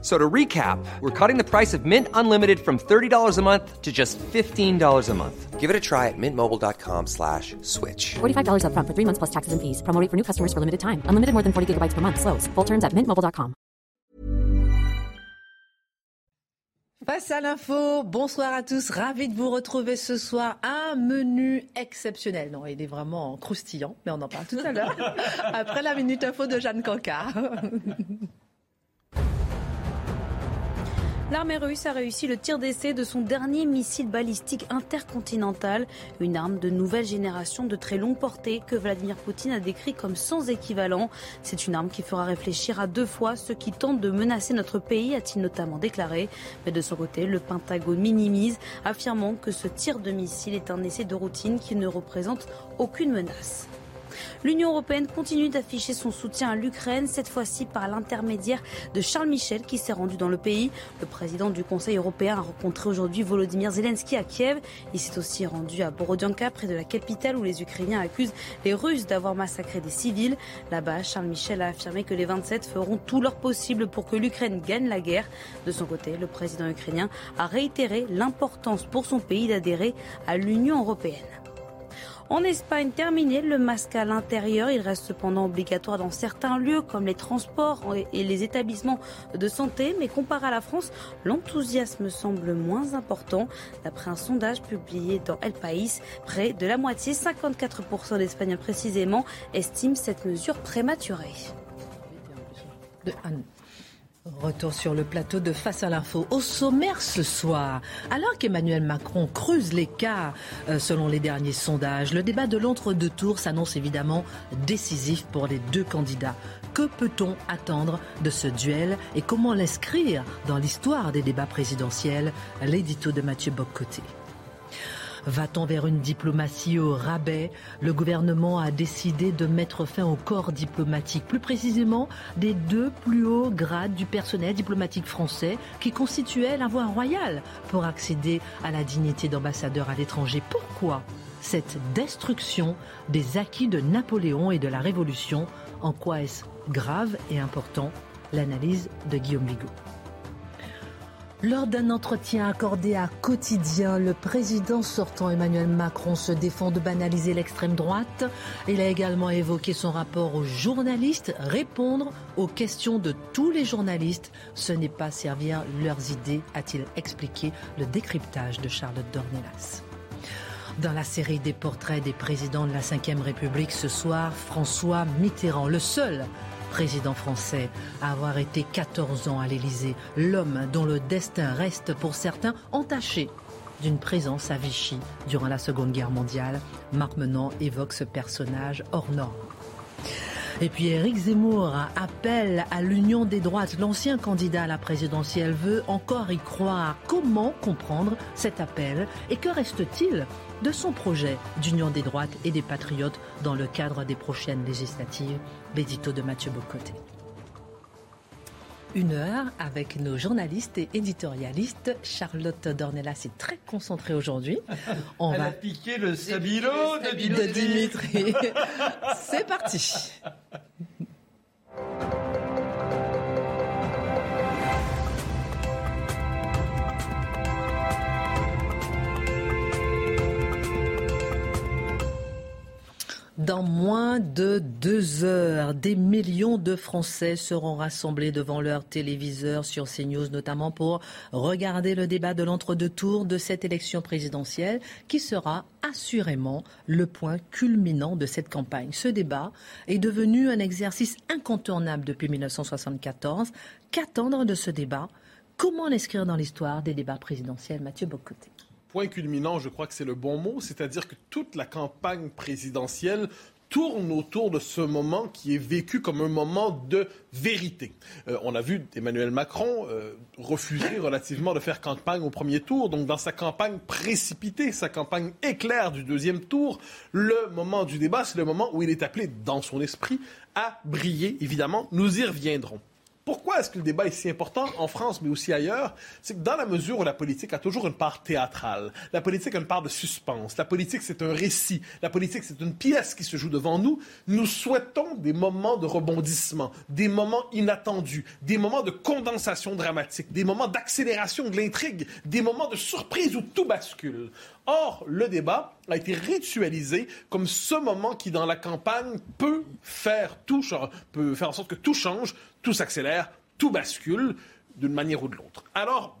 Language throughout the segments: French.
So to recap, we're cutting the price of Mint Unlimited from $30 a month to just $15 a month. Give it a try at mintmobile.com slash switch. $45 upfront for three months plus taxes and fees. Promo rate for new customers for limited time. Unlimited more than 40 gigabytes per month. Slows. Full terms at mintmobile.com. Face à l'info, bonsoir à tous, ravi de vous retrouver ce soir. Un menu exceptionnel. Non, il est vraiment croustillant, mais on en parle tout à l'heure. Après la minute info de Jeanne Cancard. L'armée russe a réussi le tir d'essai de son dernier missile balistique intercontinental, une arme de nouvelle génération de très longue portée que Vladimir Poutine a décrit comme sans équivalent. C'est une arme qui fera réfléchir à deux fois ceux qui tentent de menacer notre pays, a-t-il notamment déclaré. Mais de son côté, le Pentagone minimise, affirmant que ce tir de missile est un essai de routine qui ne représente aucune menace. L'Union européenne continue d'afficher son soutien à l'Ukraine, cette fois-ci par l'intermédiaire de Charles Michel qui s'est rendu dans le pays. Le président du Conseil européen a rencontré aujourd'hui Volodymyr Zelensky à Kiev. Il s'est aussi rendu à Borodyanka, près de la capitale, où les Ukrainiens accusent les Russes d'avoir massacré des civils. Là-bas, Charles Michel a affirmé que les 27 feront tout leur possible pour que l'Ukraine gagne la guerre. De son côté, le président ukrainien a réitéré l'importance pour son pays d'adhérer à l'Union européenne. En Espagne, terminé le masque à l'intérieur. Il reste cependant obligatoire dans certains lieux comme les transports et les établissements de santé. Mais comparé à la France, l'enthousiasme semble moins important. D'après un sondage publié dans El País, près de la moitié, 54% d'Espagnols précisément, estiment cette mesure prématurée. Retour sur le plateau de Face à l'info. Au sommaire ce soir, alors qu'Emmanuel Macron creuse l'écart euh, selon les derniers sondages, le débat de l'entre-deux tours s'annonce évidemment décisif pour les deux candidats. Que peut-on attendre de ce duel et comment l'inscrire dans l'histoire des débats présidentiels? L'édito de Mathieu Boccoté. Va-t-on vers une diplomatie au rabais? Le gouvernement a décidé de mettre fin au corps diplomatique, plus précisément des deux plus hauts grades du personnel diplomatique français qui constituaient la voie royale pour accéder à la dignité d'ambassadeur à l'étranger. Pourquoi cette destruction des acquis de Napoléon et de la Révolution? En quoi est-ce grave et important? L'analyse de Guillaume Bigot. Lors d'un entretien accordé à Quotidien, le président sortant Emmanuel Macron se défend de banaliser l'extrême droite. Il a également évoqué son rapport aux journalistes. Répondre aux questions de tous les journalistes, ce n'est pas servir leurs idées, a-t-il expliqué le décryptage de Charlotte Dornelas. Dans la série des portraits des présidents de la Ve République ce soir, François Mitterrand, le seul président français à avoir été 14 ans à l'Élysée, l'homme dont le destin reste pour certains entaché d'une présence à Vichy durant la Seconde Guerre mondiale. Marc Menant évoque ce personnage hors norme. Et puis Éric Zemmour appelle à l'union des droites. L'ancien candidat à la présidentielle veut encore y croire. Comment comprendre cet appel Et que reste-t-il de son projet d'union des droites et des patriotes dans le cadre des prochaines législatives? L'édito de Mathieu Bocoté. Une heure avec nos journalistes et éditorialistes. Charlotte Dornelas est très concentrée aujourd'hui. On Elle va a piqué le stabilo de Dimitri. C'est parti. Dans moins de deux heures, des millions de Français seront rassemblés devant leur téléviseur sur CNews, notamment pour regarder le débat de l'entre-deux tours de cette élection présidentielle, qui sera assurément le point culminant de cette campagne. Ce débat est devenu un exercice incontournable depuis 1974. Qu'attendre de ce débat? Comment l'inscrire dans l'histoire des débats présidentiels? Mathieu Bocoté point culminant, je crois que c'est le bon mot, c'est-à-dire que toute la campagne présidentielle tourne autour de ce moment qui est vécu comme un moment de vérité. Euh, on a vu Emmanuel Macron euh, refuser relativement de faire campagne au premier tour. Donc dans sa campagne précipitée, sa campagne éclair du deuxième tour, le moment du débat, c'est le moment où il est appelé dans son esprit à briller. Évidemment, nous y reviendrons. Pourquoi est-ce que le débat est si important en France, mais aussi ailleurs? C'est que dans la mesure où la politique a toujours une part théâtrale, la politique a une part de suspense, la politique c'est un récit, la politique c'est une pièce qui se joue devant nous, nous souhaitons des moments de rebondissement, des moments inattendus, des moments de condensation dramatique, des moments d'accélération de l'intrigue, des moments de surprise où tout bascule. Or, le débat a été ritualisé comme ce moment qui, dans la campagne, peut faire peut faire en sorte que tout change, tout s'accélère, tout bascule d'une manière ou de l'autre. Alors,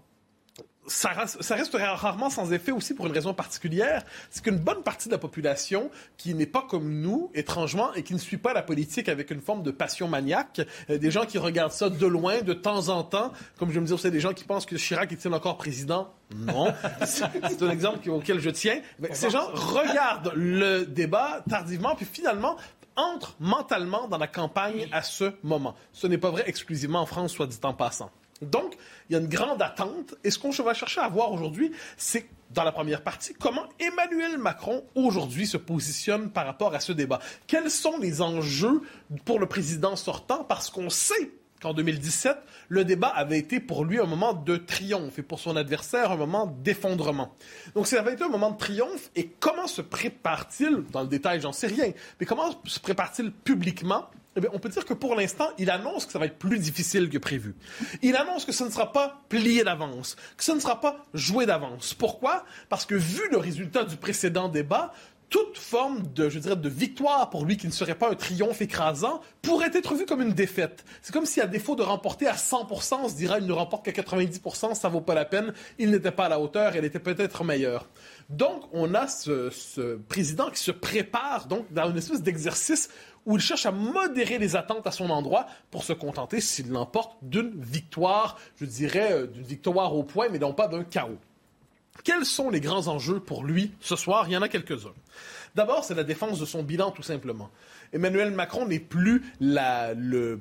ça, ça reste rarement sans effet aussi pour une raison particulière, c'est qu'une bonne partie de la population qui n'est pas comme nous, étrangement, et qui ne suit pas la politique avec une forme de passion maniaque, euh, des gens qui regardent ça de loin, de temps en temps, comme je me dis, c'est des gens qui pensent que Chirac est-il encore président? Non. C'est un exemple auquel je tiens. Ces gens regardent le débat tardivement, puis finalement entrent mentalement dans la campagne à ce moment. Ce n'est pas vrai exclusivement en France, soit dit en passant. Donc, il y a une grande attente. Et ce qu'on va chercher à voir aujourd'hui, c'est dans la première partie, comment Emmanuel Macron aujourd'hui se positionne par rapport à ce débat. Quels sont les enjeux pour le président sortant? Parce qu'on sait qu'en 2017, le débat avait été pour lui un moment de triomphe et pour son adversaire un moment d'effondrement. Donc ça avait été un moment de triomphe et comment se prépare-t-il, dans le détail j'en sais rien, mais comment se prépare-t-il publiquement? Eh on peut dire que pour l'instant, il annonce que ça va être plus difficile que prévu. Il annonce que ce ne sera pas plié d'avance, que ce ne sera pas joué d'avance. Pourquoi? Parce que vu le résultat du précédent débat, toute forme de, je dirais, de victoire pour lui qui ne serait pas un triomphe écrasant pourrait être vue comme une défaite. C'est comme si, à défaut de remporter à 100%, on se dirait il ne remporte qu'à 90%, ça vaut pas la peine, il n'était pas à la hauteur, il était peut-être meilleur. Donc, on a ce, ce, président qui se prépare donc dans une espèce d'exercice où il cherche à modérer les attentes à son endroit pour se contenter, s'il l'emporte, d'une victoire, je dirais, euh, d'une victoire au point, mais non pas d'un chaos. Quels sont les grands enjeux pour lui ce soir? Il y en a quelques-uns. D'abord, c'est la défense de son bilan, tout simplement. Emmanuel Macron n'est plus le,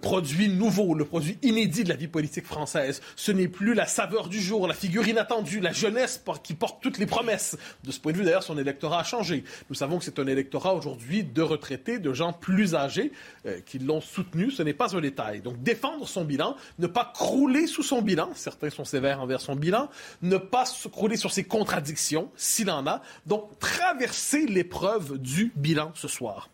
produit nouveau, le produit inédit de la vie politique française. Ce n'est plus la saveur du jour, la figure inattendue, la jeunesse qui porte toutes les promesses. De ce point de vue, d'ailleurs, son électorat a changé. Nous savons que c'est un électorat aujourd'hui de retraités, de gens plus âgés euh, qui l'ont soutenu. Ce n'est pas un détail. Donc, défendre son bilan, ne pas crouler sous son bilan. Certains sont sévères envers son bilan. Ne pas se crouler sur ses contradictions, s'il en a. Donc, traverser l'épreuve du bilan ce soir.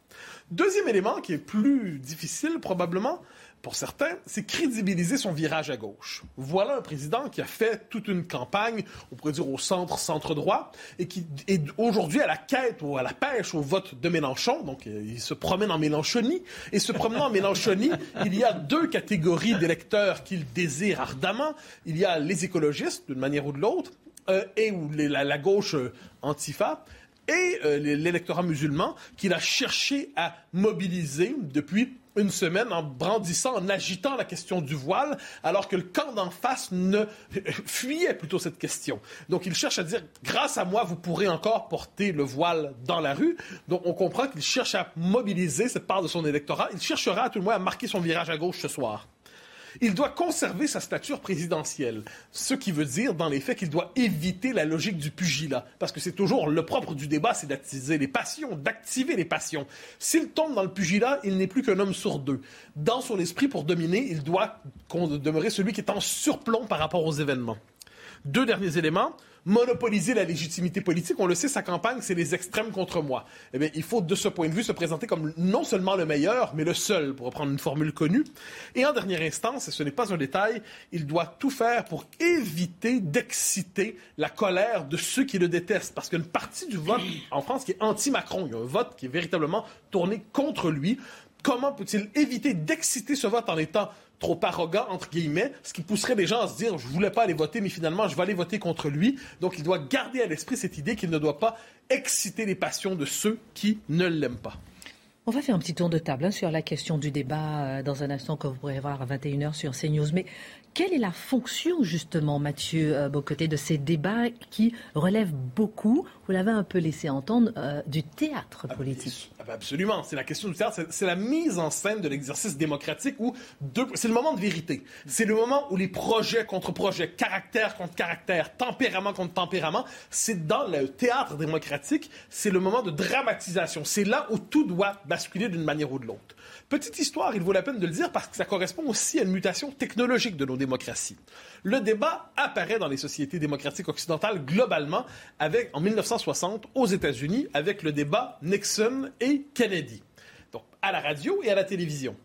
Deuxième élément qui est plus difficile probablement pour certains, c'est crédibiliser son virage à gauche. Voilà un président qui a fait toute une campagne, on pourrait dire au centre, centre-droit, et qui est aujourd'hui à la quête ou à la pêche au vote de Mélenchon. Donc, euh, il se promène en Mélenchonie. Et se promenant en Mélenchonie, il y a deux catégories d'électeurs qu'il désire ardemment. Il y a les écologistes, d'une manière ou de l'autre, euh, et ou la, la, gauche euh, antifa, et euh, l'électorat musulman qu'il a cherché à mobiliser depuis une semaine en brandissant, en agitant la question du voile, alors que le camp d'en face ne fuyait plutôt cette question. Donc il cherche à dire, grâce à moi, vous pourrez encore porter le voile dans la rue. Donc on comprend qu'il cherche à mobiliser cette part de son électorat. Il cherchera à tout le moins à marquer son virage à gauche ce soir. Il doit conserver sa stature présidentielle, ce qui veut dire, dans les faits, qu'il doit éviter la logique du pugilat, parce que c'est toujours le propre du débat, c'est d'attiser les passions, d'activer les passions. S'il tombe dans le pugilat, il n'est plus qu'un homme sur deux. Dans son esprit, pour dominer, il doit demeurer celui qui est en surplomb par rapport aux événements. Deux derniers éléments monopoliser la légitimité politique. On le sait, sa campagne, c'est les extrêmes contre moi. Eh bien, il faut, de ce point de vue, se présenter comme non seulement le meilleur, mais le seul, pour reprendre une formule connue. Et en dernière instance, et ce n'est pas un détail, il doit tout faire pour éviter d'exciter la colère de ceux qui le détestent. Parce qu'une partie du vote en France qui est anti-Macron, il y a un vote qui est véritablement tourné contre lui. Comment peut-il éviter d'exciter ce vote en étant trop arrogant, entre guillemets, ce qui pousserait les gens à se dire, je voulais pas aller voter, mais finalement, je vais aller voter contre lui. Donc, il doit garder à l'esprit cette idée qu'il ne doit pas exciter les passions de ceux qui ne l'aiment pas. On va faire un petit tour de table hein, sur la question du débat euh, dans un instant que vous pourrez voir à 21h sur CNews. Mais quelle est la fonction, justement, Mathieu euh, Bocoté, de ces débats qui relèvent beaucoup, vous l'avez un peu laissé entendre, euh, du théâtre ah, politique? Ah, Absolument. C'est la question du théâtre. C'est la mise en scène de l'exercice démocratique où c'est le moment de vérité. C'est le moment où les projets contre projets, caractère contre caractère, tempérament contre tempérament, c'est dans le théâtre démocratique, c'est le moment de dramatisation. C'est là où tout doit basculer d'une manière ou de l'autre. Petite histoire, il vaut la peine de le dire parce que ça correspond aussi à une mutation technologique de nos démocraties. Le débat apparaît dans les sociétés démocratiques occidentales globalement avec, en 1960 aux États-Unis avec le débat Nixon et Kennedy. Donc à la radio et à la télévision.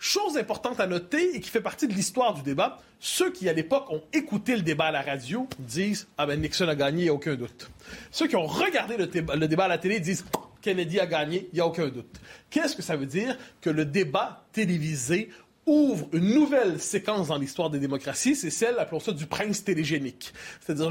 Chose importante à noter et qui fait partie de l'histoire du débat, ceux qui à l'époque ont écouté le débat à la radio disent Ah ben Nixon a gagné, il n'y a aucun doute. Ceux qui ont regardé le, le débat à la télé disent Kennedy a gagné, il n'y a aucun doute. Qu'est-ce que ça veut dire? Que le débat télévisé ouvre une nouvelle séquence dans l'histoire des démocraties, c'est celle, appelons ça, du prince télégénique. C'est-à-dire,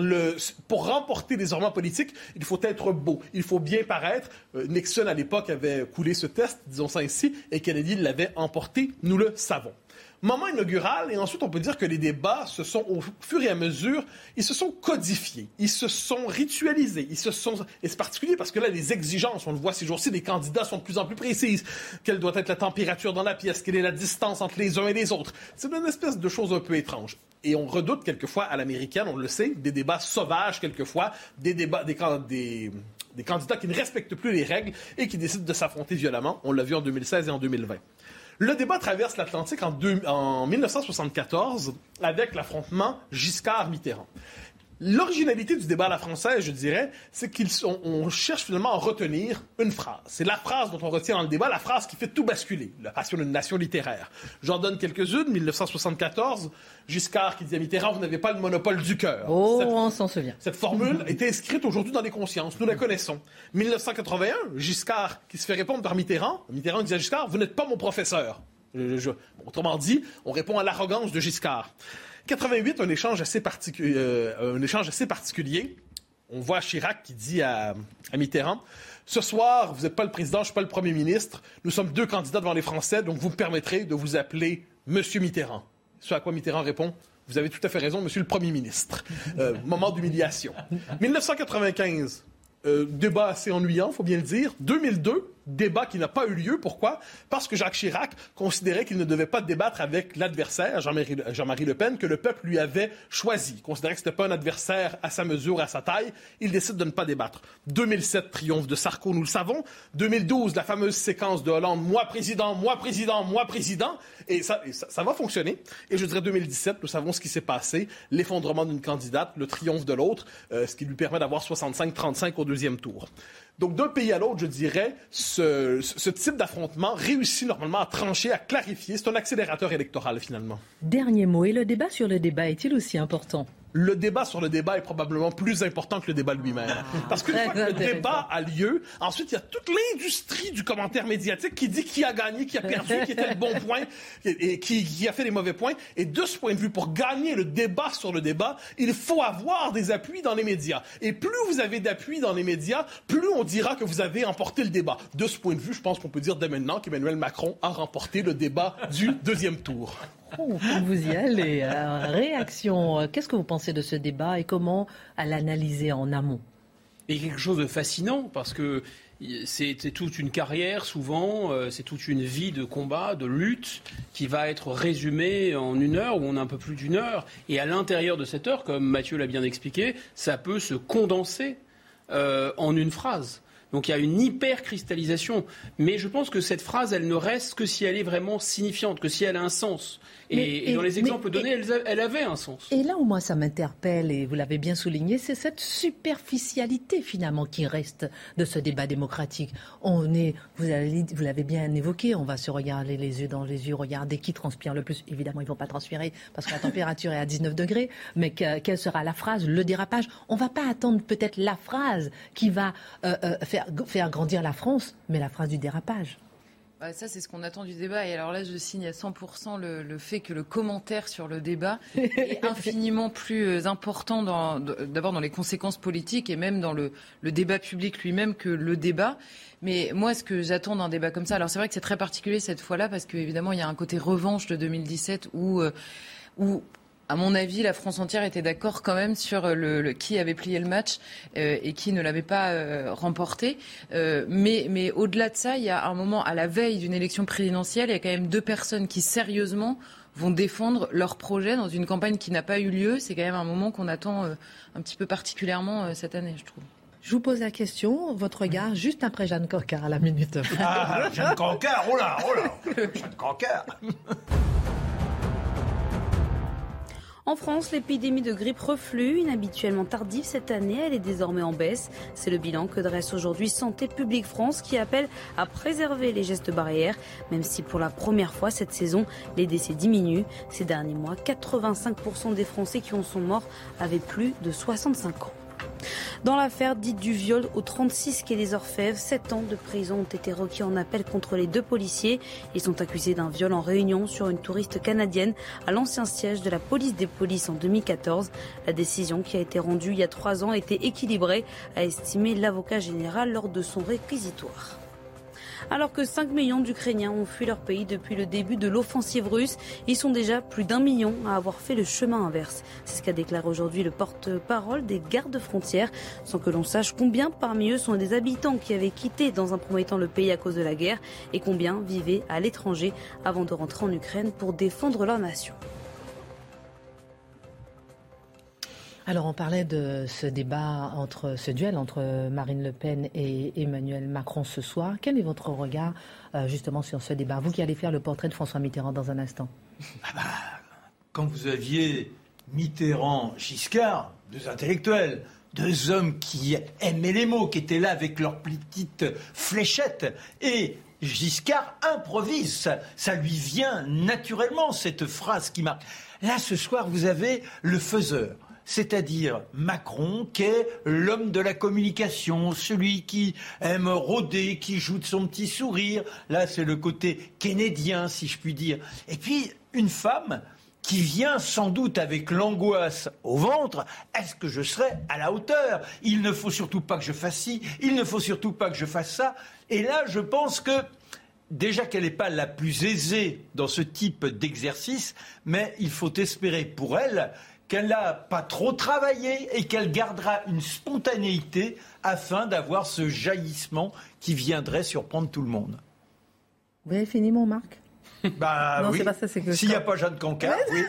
pour remporter des ornements politiques, il faut être beau, il faut bien paraître. Euh, Nixon, à l'époque, avait coulé ce test, disons ça ainsi, et Kennedy l'avait emporté, nous le savons moment inaugural, et ensuite on peut dire que les débats se sont, au fur et à mesure, ils se sont codifiés, ils se sont ritualisés, ils se sont, et c'est particulier parce que là, les exigences, on le voit ces jours-ci, les candidats sont de plus en plus précises. Quelle doit être la température dans la pièce? Quelle est la distance entre les uns et les autres? C'est une espèce de chose un peu étrange. Et on redoute quelquefois à l'américaine, on le sait, des débats sauvages quelquefois, des débats, des, des, des candidats qui ne respectent plus les règles et qui décident de s'affronter violemment. On l'a vu en 2016 et en 2020. Le débat traverse l'Atlantique en, en 1974 avec l'affrontement Giscard-Mitterrand. L'originalité du débat à la française, je dirais, c'est qu'on cherche finalement à retenir une phrase. C'est la phrase dont on retient dans le débat, la phrase qui fait tout basculer, la passion d'une nation littéraire. J'en donne quelques-unes. 1974, Giscard qui dit à Mitterrand, vous n'avez pas le monopole du cœur. Oh, on s'en souvient. Cette formule est inscrite aujourd'hui dans les consciences. Nous la connaissons. 1981, Giscard qui se fait répondre par Mitterrand. Mitterrand dit à Giscard, vous n'êtes pas mon professeur. autrement dit, on répond à l'arrogance de Giscard. 88, un échange assez, euh, un échange assez particulier. On voit Chirac qui dit à, Mitterrand Ce soir, vous n'êtes pas le président, je ne suis pas le premier ministre. Nous sommes deux candidats devant les Français, donc vous me permettrez de vous appeler Monsieur Mitterrand. Ce à quoi Mitterrand répond Vous avez tout à fait raison, Monsieur le Premier ministre. Euh, moment d'humiliation. 1995, euh, débat assez ennuyant, faut bien le dire. 2002, débat qui n'a pas eu lieu. Pourquoi? Parce que Jacques Chirac considérait qu'il ne devait pas débattre avec l'adversaire, Jean-Marie Le Pen, que le peuple lui avait choisi. Il considérait que ce n'était pas un adversaire à sa mesure, à sa taille. Il décide de ne pas débattre. 2007, triomphe de Sarko, nous le savons. 2012, la fameuse séquence de Hollande, moi président, moi président, moi président. Et ça, ça, va fonctionner. Et je dirais 2017, nous savons ce qui s'est passé. L'effondrement d'une candidate, le triomphe de l'autre, euh, ce qui lui permet d'avoir 65-35 au deuxième tour. Donc, d'un pays à l'autre, je dirais, ce, type d'affrontement réussit normalement à trancher, à clarifier. C'est un accélérateur électoral, finalement. Dernier mot. Et le débat sur le débat est-il aussi important? Le débat sur le débat est probablement plus important que le débat lui-même. Ah. Parce que fois que le débat a lieu, ensuite, il y a toute l'industrie du commentaire médiatique qui dit qui a gagné, qui a perdu, qui était le bon point et, qui, a fait les mauvais points. Et de ce point de vue, pour gagner le débat sur le débat, il faut avoir des appuis dans les médias. Et plus vous avez d'appuis dans les médias, plus on dira que vous avez emporté le débat. De ce point de vue, je pense qu'on peut dire dès maintenant qu'Emmanuel Macron a remporté le débat du deuxième tour. Vous y allez. Euh, réaction, euh, qu'est-ce que vous pensez de ce débat et comment à l'analyser en amont? A quelque chose de fascinant parce que c'est toute une carrière, souvent, euh, c'est toute une vie de combat, de lutte, qui va être résumée en une heure ou en un peu plus d'une heure. Et à l'intérieur de cette heure, comme Mathieu l'a bien expliqué, ça peut se condenser en une phrase. Donc il y a une hyper-cristallisation. Mais je pense que cette phrase, elle ne reste que si elle est vraiment signifiante, que si elle a un sens. Et, dans les exemples donnés, elle, avait un sance. Et là où moi ça m'interpelle, et vous l'avez bien souligné, c'est cette superficialité finalement qui reste de ce débat démocratique. On est, vous l'avez bien évoqué, on va se regarder les yeux dans les yeux, regarder qui transpire le plus. Évidemment, ils ne vont pas transpirer parce que la température est à 19 degrés, mais quelle sera la phrase, le dérapage? On ne va pas attendre peut-être la phrase qui va euh, euh, faire, faire grandir la France, mais la phrase du dérapage. Bah, ça, c'est ce qu'on attend du débat. Et alors là, je signe à 100% le, fait que le commentaire sur le débat est infiniment plus euh, important, d'abord dans les conséquences politiques et même dans le, débat public lui-même que le débat. Mais moi, ce que j'attends d'un débat comme ça, alors c'est vrai que c'est très particulier cette fois-là parce qu'évidemment, il y a un côté revanche de 2017 où, euh, où à mon avis, la France entière était d'accord quand même sur euh, le, qui avait plié le match euh, et qui ne l'avait pas euh, remporté. mais mais au-delà de ça, il y a un moment à la veille d'une élection présidentielle, il y a quand même deux personnes qui sérieusement vont défendre leur projet dans une campagne qui n'a pas eu lieu. C'est quand même un moment qu'on attend un petit peu particulièrement cette année, je trouve. Je vous pose la question, votre regard, juste après Jeanne Coquard à la minute. Ah, Jeanne Cancard, oh là, oh là Jeanne Cancard En France, l'épidémie de grippe reflue, inhabituellement tardive cette année, elle est désormais en baisse. C'est le bilan que dresse aujourd'hui Santé publique France qui appelle à préserver les gestes barrières, même si pour la première fois cette saison, les décès diminuent. Ces derniers mois, 85% des Français qui en sont morts avaient plus de 65 ans. Dans l'affaire dite du viol au 36 quai des Orfèvres, 7 ans de prison ont été requis en appel contre les deux policiers. Ils sont accusés d'un viol en réunion sur une touriste canadienne à l'ancien siège de la police des polices en 2014. La décision qui a été rendue il y a trois ans était équilibrée, a estimé l'avocat général lors de son réquisitoire. Alors que 5 millions d'Ukrainiens ont fui leur pays depuis le début de l'offensive russe, ils sont déjà plus d'un million à avoir fait le chemin inverse. C'est ce qu'a déclaré aujourd'hui le porte-parole des gardes frontières, sans que l'on sache combien parmi eux sont des habitants qui avaient quitté dans un premier temps le pays à cause de la guerre et combien vivaient à l'étranger avant de rentrer en Ukraine pour défendre leur nation. Alors on parlait de ce débat entre ce duel entre Marine Le Pen et Emmanuel Macron ce soir. Quel est votre regard euh, justement sur ce débat? Vous qui allez faire le portrait de François Mitterrand dans un instant. Ah bah, quand vous aviez Mitterrand, Giscard, deux intellectuels, deux hommes qui aimaient les mots, qui étaient là avec leurs petites fléchettes, et Giscard improvise, ça, ça lui vient naturellement cette phrase qui marque. Là ce soir vous avez le faiseur c'est-à-dire Macron, qui est l'homme de la communication, celui qui aime rôder, qui joue de son petit sourire. Là, c'est le côté kennedien, si je puis dire. Et puis, une femme qui vient sans doute avec l'angoisse au ventre, est-ce que je serai à la hauteur? Il ne faut surtout pas que je fasse ci, il ne faut surtout pas que je fasse ça. Et là, je pense que déjà qu'elle n'est pas la plus aisée dans ce type d'exercice, mais il faut espérer pour elle qu'elle n'a pas trop travaillé et qu'elle gardera une spontanéité afin d'avoir ce jaillissement qui viendrait surprendre tout le monde. Vous avez fini, mon Marc bah, non, oui. pas ça, c'est que S'il n'y a pas Jeanne Cancard, oui.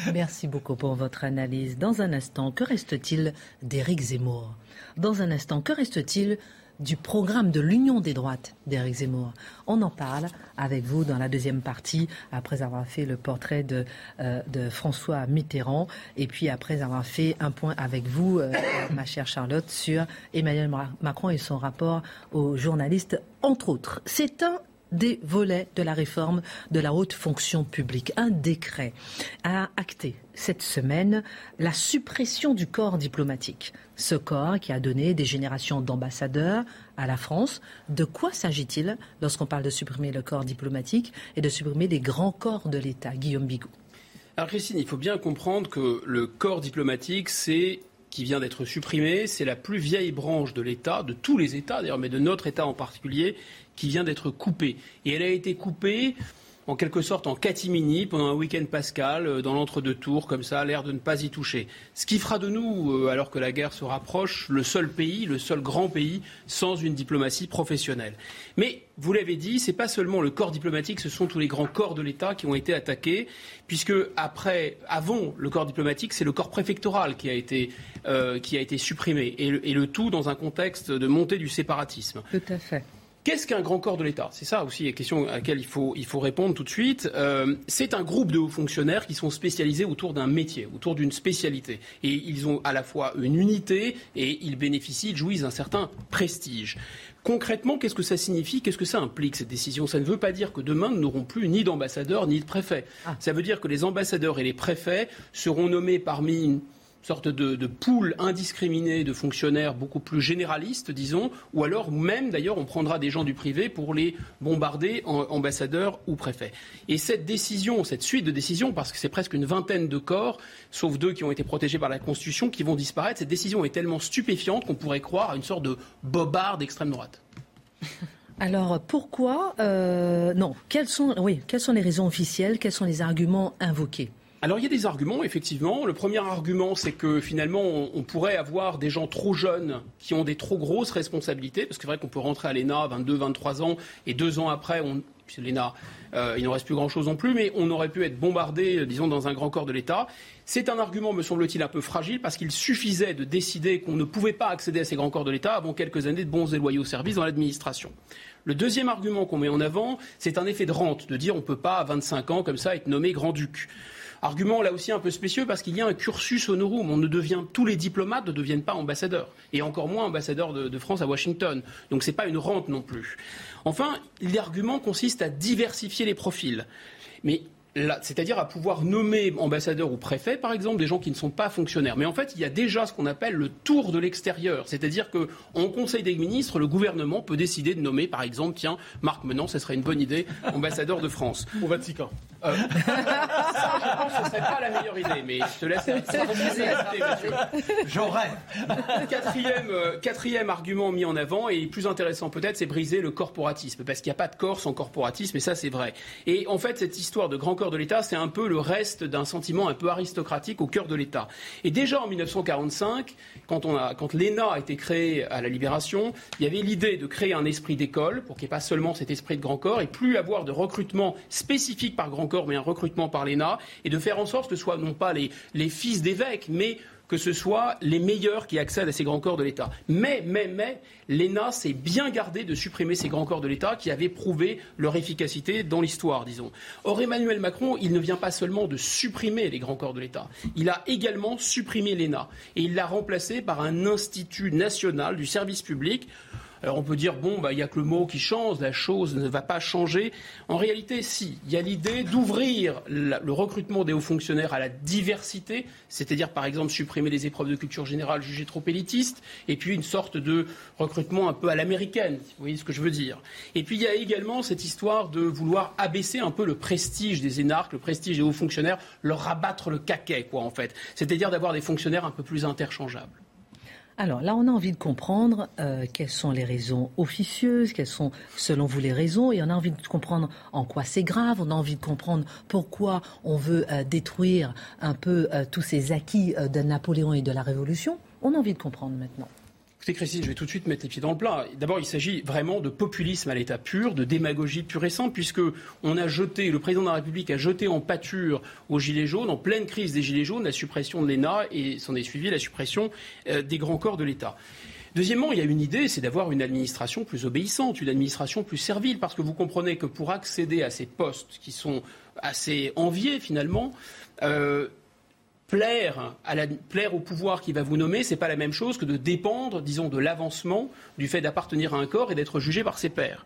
Merci beaucoup pour votre analyse. Dans un instant, que reste-t-il d'Éric Zemmour? Dans un instant, que reste-t-il du programme de l'Union des droites d'Éric Zemmour. On en parle avec vous dans la deuxième partie, après avoir fait le portrait de, euh, François Mitterrand, et puis après avoir fait un point avec vous, euh, ma chère Charlotte, sur Emmanuel Macron et son rapport aux journalistes, entre autres. C'est un des volets de la réforme de la haute fonction publique. Un décret a acté cette semaine la suppression du corps diplomatique. Ce corps qui a donné des générations d'ambassadeurs à la France. De quoi s'agit-il lorsqu'on parle de supprimer le corps diplomatique et de supprimer les grands corps de l'État Guillaume Bigot? Alors Christine, il faut bien comprendre que le corps diplomatique, c'est qui vient d'être supprimé. C'est la plus vieille branche de l'État, de tous les États d'ailleurs, mais de notre État en particulier, qui vient d'être coupée. Et elle a été coupée en quelque sorte en catimini pendant un week-end pascal euh, dans l'entre-deux tours, comme ça, l'air de ne pas y toucher. Ce qui fera de nous, euh, alors que la guerre se rapproche, le seul pays, le seul grand pays sans une diplomatie professionnelle. Mais vous l'avez dit, ce n'est pas seulement le corps diplomatique, ce sont tous les grands corps de l'État qui ont été attaqués, puisque après, avant le corps diplomatique, c'est le corps préfectoral qui a été, euh, qui a été supprimé, et le, et le tout dans un contexte de montée du séparatisme. Tout à fait. Qu'est-ce qu'un grand corps de l'État? C'est ça aussi la question à laquelle il faut, il faut répondre tout de suite. Euh, c'est un groupe de hauts fonctionnaires qui sont spécialisés autour d'un métier, autour d'une spécialité. Et ils ont à la fois une unité et ils bénéficient, ils jouissent d'un certain prestige. Concrètement, qu'est-ce que ça signifie? Qu'est-ce que ça implique, cette décision? Ça ne veut pas dire que demain, nous n'aurons plus ni d'ambassadeurs ni de préfets. Ah. Ça veut dire que les ambassadeurs et les préfets seront nommés parmi sorte de, de pool indiscriminé de fonctionnaires beaucoup plus généralistes, disons, ou alors même, d'ailleurs, on prendra des gens du privé pour les bombarder en ambassadeurs ou préfets. Et cette décision, cette suite de décisions, parce que c'est presque une vingtaine de corps, sauf deux qui ont été protégés par la Constitution, qui vont disparaître, cette décision est tellement stupéfiante qu'on pourrait croire à une sorte de bobard d'extrême droite. Alors pourquoi euh, non quelles sont oui quelles sont les raisons officielles quels sont les arguments invoqués? Alors il y a des arguments, effectivement. Le premier argument, c'est que finalement, on, pourrait avoir des gens trop jeunes qui ont des trop grosses responsabilités, parce que c'est vrai qu'on peut rentrer à l'ENA à 22, 23 ans, et deux ans après, on, l'ENA, euh, il n'en reste plus grand-chose non plus, mais on aurait pu être bombardé, euh, disons, dans un grand corps de l'État. C'est un argument, me semble-t-il, un peu fragile, parce qu'il suffisait de décider qu'on ne pouvait pas accéder à ces grands corps de l'État avant quelques années de bons et loyaux services dans l'administration. Le deuxième argument qu'on met en avant, c'est un effet de rente, de dire on ne peut pas à 25 ans comme ça être nommé grand-duc. Argument là aussi un peu spécieux parce qu'il y a un cursus honorum. On ne devient, tous les diplomates ne deviennent pas ambassadeurs. Et encore moins ambassadeurs de, de France à Washington. Donc ce n'est pas une rente non plus. Enfin, l'argument consiste à diversifier les profils. Mais c'est-à-dire à pouvoir nommer ambassadeur ou préfet, par exemple, des gens qui ne sont pas fonctionnaires. Mais en fait, il y a déjà ce qu'on appelle le tour de l'extérieur. C'est-à-dire qu'en Conseil des ministres, le gouvernement peut décider de nommer, par exemple, tiens, Marc Menant, ce serait une bonne idée, ambassadeur de France. Au Vatican. Euh, ça, je pense que ce serait pas la meilleure idée, mais je te laisse. J'aurais. Quatrième, euh, quatrième argument mis en avant, et plus intéressant peut-être, c'est briser le corporatisme. Parce qu'il n'y a pas de corps sans corporatisme, et ça, c'est vrai. Et en fait, cette histoire de grand corps de l'État, c'est un peu le reste d'un sentiment un peu aristocratique au cœur de l'État. Et déjà en 1945, quand, on a, quand l'ENA a été créé à la Libération, il y avait l'idée de créer un esprit d'école, pour qu'il n'y ait pas seulement cet esprit de grand corps, et plus avoir de recrutement spécifique par grand corps, mais un recrutement par l'ENA, et de faire en sorte que ce soit non pas les, les fils d'évêques, mais que ce soit les meilleurs qui accèdent à ces grands corps de l'État. Mais, mais, mais, l'ENA s'est bien gardé de supprimer ces grands corps de l'État qui avaient prouvé leur efficacité dans l'histoire, disons. Or, Emmanuel Macron, il ne vient pas seulement de supprimer les grands corps de l'État, il a également supprimé l'ENA et il l'a remplacé par un institut national du service public alors on peut dire, bon, bah, il n'y a que le mot qui change, la chose ne va pas changer. En réalité, si. Il y a l'idée d'ouvrir le recrutement des hauts fonctionnaires à la diversité, c'est-à-dire par exemple supprimer les épreuves de culture générale jugées trop élitistes, et puis une sorte de recrutement un peu à l'américaine, vous voyez ce que je veux dire. Et puis il y a également cette histoire de vouloir abaisser un peu le prestige des énarques, le prestige des hauts fonctionnaires, leur rabattre le caquet, quoi, en fait. C'est-à-dire d'avoir des fonctionnaires un peu plus interchangeables. Alors là, on a envie de comprendre euh, quelles sont les raisons officieuses, quelles sont selon vous les raisons, et on a envie de comprendre en quoi c'est grave, on a envie de comprendre pourquoi on veut euh, détruire un peu euh, tous ces acquis de Napoléon et de la Révolution. On a envie de comprendre maintenant. Écoutez, Christine, je vais tout de suite mettre les pieds dans le plat. D'abord, il s'agit vraiment de populisme à l'état pur, de démagogie pure et simple, puisque on a jeté, le président de la République a jeté en pâture aux Gilets jaunes, en pleine crise des Gilets jaunes, la suppression de l'ENA et s'en est suivi la suppression euh, des grands corps de l'État. Deuxièmement, il y a une idée, c'est d'avoir une administration plus obéissante, une administration plus servile, parce que vous comprenez que pour accéder à ces postes qui sont assez enviés finalement, euh, plaire, au pouvoir qui va vous nommer, c'est pas la même chose que de dépendre, disons, de l'avancement du fait d'appartenir à un corps et d'être jugé par ses pairs.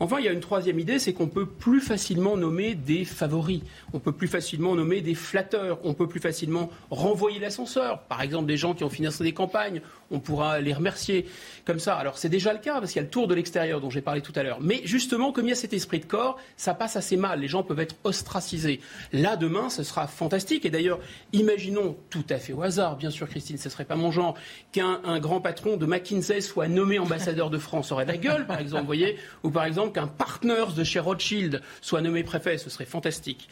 Enfin, il y a une troisième idée, c'est qu'on peut plus facilement nommer des favoris, on peut plus facilement nommer des flatteurs, on peut plus facilement renvoyer l'ascenseur. Par exemple, des gens qui ont financé des campagnes, on pourra les remercier comme ça. Alors c'est déjà le cas parce qu'il y a le tour de l'extérieur dont j'ai parlé tout à l'heure. Mais justement, comme il y a cet esprit de corps, ça passe assez mal. Les gens peuvent être ostracisés. Là, demain, ce sera fantastique. Et d'ailleurs, imaginons tout à fait au hasard, bien sûr, Christine, ce ne serait pas mon genre, qu'un grand patron de McKinsey soit nommé ambassadeur de France. aurait la gueule, par exemple, voyez, ou par exemple qu'un partner de chez Rothschild soit nommé préfet, ce serait fantastique.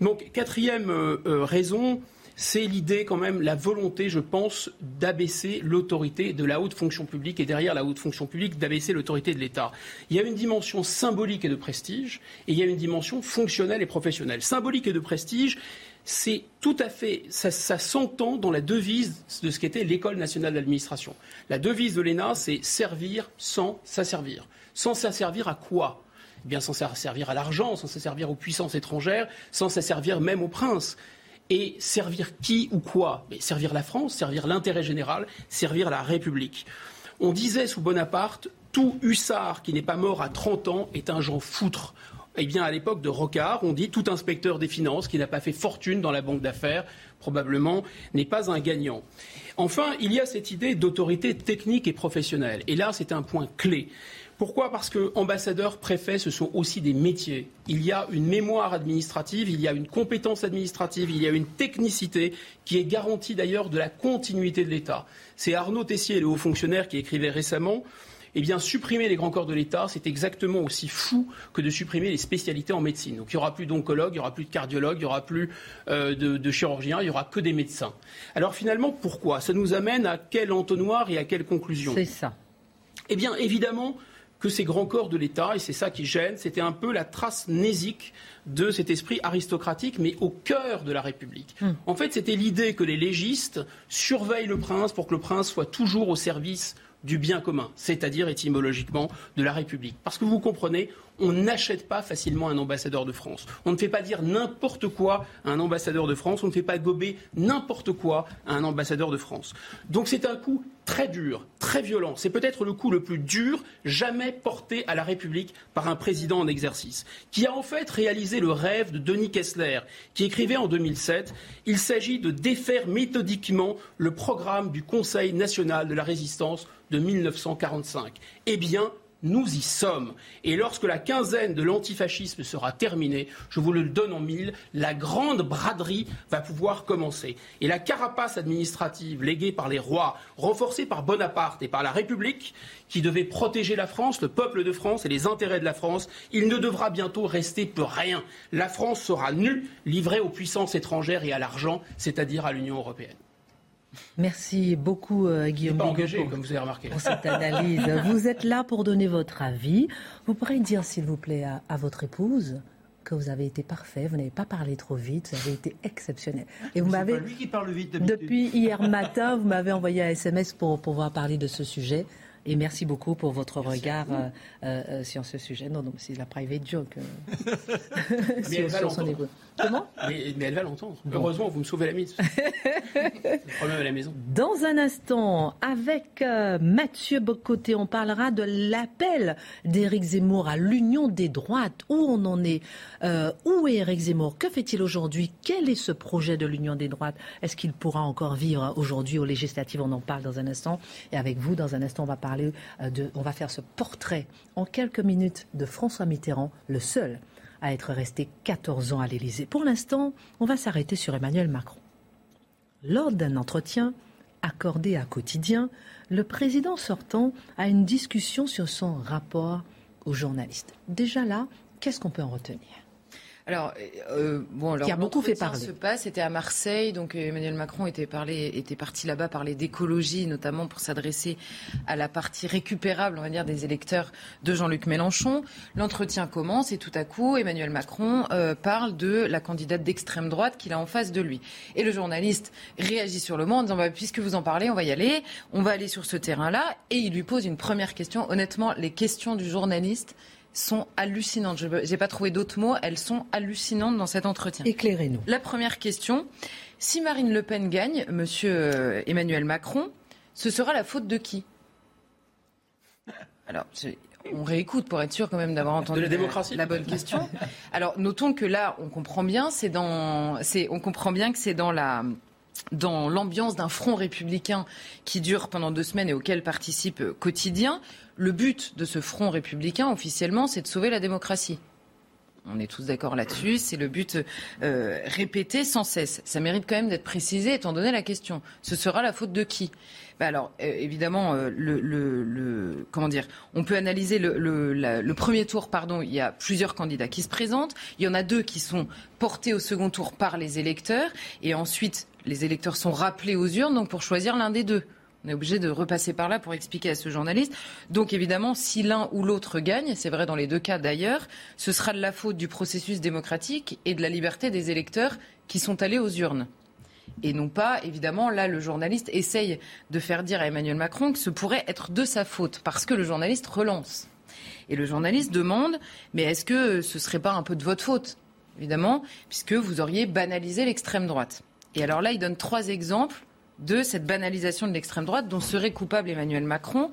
Donc, quatrième euh, euh, raison, c'est l'idée quand même, la volonté, je pense, d'abaisser l'autorité de la haute fonction publique et derrière la haute fonction publique, d'abaisser l'autorité de l'État. Il y a une dimension symbolique et de prestige et il y a une dimension fonctionnelle et professionnelle. Symbolique et de prestige, c'est tout à fait, ça, ça s'entend dans la devise de ce qu'était l'école nationale d'administration. La devise de l'ENA, c'est servir sans s'asservir. Sans s'asservir à quoi? Eh bien, sans s'asservir à l'argent, sans s'asservir aux puissances étrangères, sans s'asservir même aux princes. Et servir qui ou quoi? Servir la France, servir l'intérêt général, servir la République. On disait sous Bonaparte, tout hussard qui n'est pas mort à 30 ans est un Jean foutre. Eh bien, à l'époque de Rocard, on dit tout inspecteur des finances qui n'a pas fait fortune dans la banque d'affaires, probablement, n'est pas un gagnant. Enfin, il y a cette idée d'autorité technique et professionnelle. Et là, c'est un point clé. Pourquoi? Parce que ambassadeurs, préfets, ce sont aussi des métiers. Il y a une mémoire administrative, il y a une compétence administrative, il y a une technicité qui est garantie d'ailleurs de la continuité de l'État. C'est Arnaud Tessier, le haut fonctionnaire, qui écrivait récemment eh bien, supprimer les grands corps de l'État, c'est exactement aussi fou que de supprimer les spécialités en médecine. Donc, il n'y aura plus d'oncologues, il n'y aura plus de cardiologues, il n'y aura plus euh, de, de, chirurgiens, il n'y aura que des médecins. Alors, finalement, pourquoi? Ça nous amène à quel entonnoir et à quelle conclusion? C'est ça. Eh bien, évidemment, que ces grands corps de l'État, et c'est ça qui gêne, c'était un peu la trace nésique de cet esprit aristocratique, mais au cœur de la République. Hmm. En fait, c'était l'idée que les légistes surveillent le prince pour que le prince soit toujours au service du bien commun, c'est-à-dire étymologiquement de la République. Parce que vous comprenez, on n'achète pas facilement un ambassadeur de France. On ne fait pas dire n'importe quoi à un ambassadeur de France. On ne fait pas gober n'importe quoi à un ambassadeur de France. Donc c'est un coup très dur, très violent. C'est peut-être le coup le plus dur jamais porté à la République par un président en exercice, qui a en fait réalisé le rêve de Denis Kessler, qui écrivait en 2007 Il s'agit de défaire méthodiquement le programme du Conseil national de la résistance de 1945. Eh bien, nous y sommes. Et lorsque la quinzaine de l'antifascisme sera terminée, je vous le donne en mille, la grande braderie va pouvoir commencer. Et la carapace administrative léguée par les rois, renforcée par Bonaparte et par la République, qui devait protéger la France, le peuple de France et les intérêts de la France, il ne devra bientôt rester peu rien. La France sera nue, livrée aux puissances étrangères et à l'argent, c'est-à-dire à l'Union européenne. Merci beaucoup, euh, Guillaume. Pas engagé, comme vous avez remarqué. Pour cette analyse. vous êtes là pour donner votre avis. Vous pourrez dire, s'il vous plaît, à, votre épouse que vous avez été parfait, vous n'avez pas parlé trop vite, vous avez été exceptionnel. Et vous m'avez, lui qui parle vite depuis hier matin, vous m'avez envoyé un SMS pour pouvoir parler de ce sujet. Et merci beaucoup pour votre regard euh, euh, sur ce sujet. Non, non, c'est la private joke. sur, sur son épouse. Comment? Mais, elle va l'entendre. Heureusement, vous me sauvez la mise. le problème à la maison. Dans un instant, avec euh, Mathieu Bocoté, on parlera de l'appel d'Éric Zemmour à l'union des droites. Où on en est euh, Où est Éric Zemmour? Que fait-il aujourd'hui? Quel est ce projet de l'union des droites? Est-ce qu'il pourra encore vivre aujourd'hui aux législatives On en parle dans un instant. Et avec vous, dans un instant, on va parler euh, on va faire ce portrait en quelques minutes de François Mitterrand, le seul à être resté 14 ans à l'Élysée. Pour l'instant, on va s'arrêter sur Emmanuel Macron. Lors d'un entretien accordé à quotidien, le président sortant a une discussion sur son rapport aux journalistes. Déjà là, qu'est-ce qu'on peut en retenir? Alors, euh, bon, alors, qui a beaucoup fait parler. se passe, c'était à Marseille, donc euh, Emmanuel Macron était, parlé, était parti là-bas parler d'écologie, notamment pour s'adresser à la partie récupérable, on va dire, des électeurs de Jean-Luc Mélenchon. L'entretien commence et tout à coup, Emmanuel Macron euh, parle de la candidate d'extrême droite qu'il a en face de lui. Et le journaliste réagit sur le moment en disant, bah, puisque vous en parlez, on va y aller, on va aller sur ce terrain-là, et il lui pose une première question. Honnêtement, les questions du journaliste sont hallucinantes. Je n'ai pas trouvé d'autres mots. Elles sont hallucinantes dans cet entretien. Éclairez-nous. La première question si Marine Le Pen gagne, Monsieur euh, Emmanuel Macron, ce sera la faute de qui? Alors, on réécoute pour être sûr quand même d'avoir entendu la, démocratie. la, bonne question. Alors, notons que là, on comprend bien, c'est dans, on comprend bien que c'est dans la dans l'ambiance d'un front républicain qui dure pendant deux semaines et auquel participe quotidien. Le but de ce front républicain, officiellement, c'est de sauver la démocratie. On est tous d'accord là-dessus. C'est le but euh, répété sans cesse. Ça mérite quand même d'être précisé, étant donné la question. Ce sera la faute de qui? Bah alors, euh, évidemment, euh, comment dire, on peut analyser le, le, premier tour. Pardon, il y a plusieurs candidats qui se présentent. Il y en a deux qui sont portés au second tour par les électeurs, et ensuite les électeurs sont rappelés aux urnes donc pour choisir l'un des deux. On est obligé de repasser par là pour expliquer à ce journaliste. Donc évidemment, si l'un ou l'autre gagne, c'est vrai dans les deux cas d'ailleurs, ce sera de la faute du processus démocratique et de la liberté des électeurs qui sont allés aux urnes. Et non pas, évidemment, là, le journaliste essaye de faire dire à Emmanuel Macron que ce pourrait être de sa faute, parce que le journaliste relance. Et le journaliste demande, mais est-ce que ce ne serait pas un peu de votre faute? Évidemment, puisque vous auriez banalisé l'extrême droite. Et alors là, il donne trois exemples de cette banalisation de l'extrême droite dont serait coupable Emmanuel Macron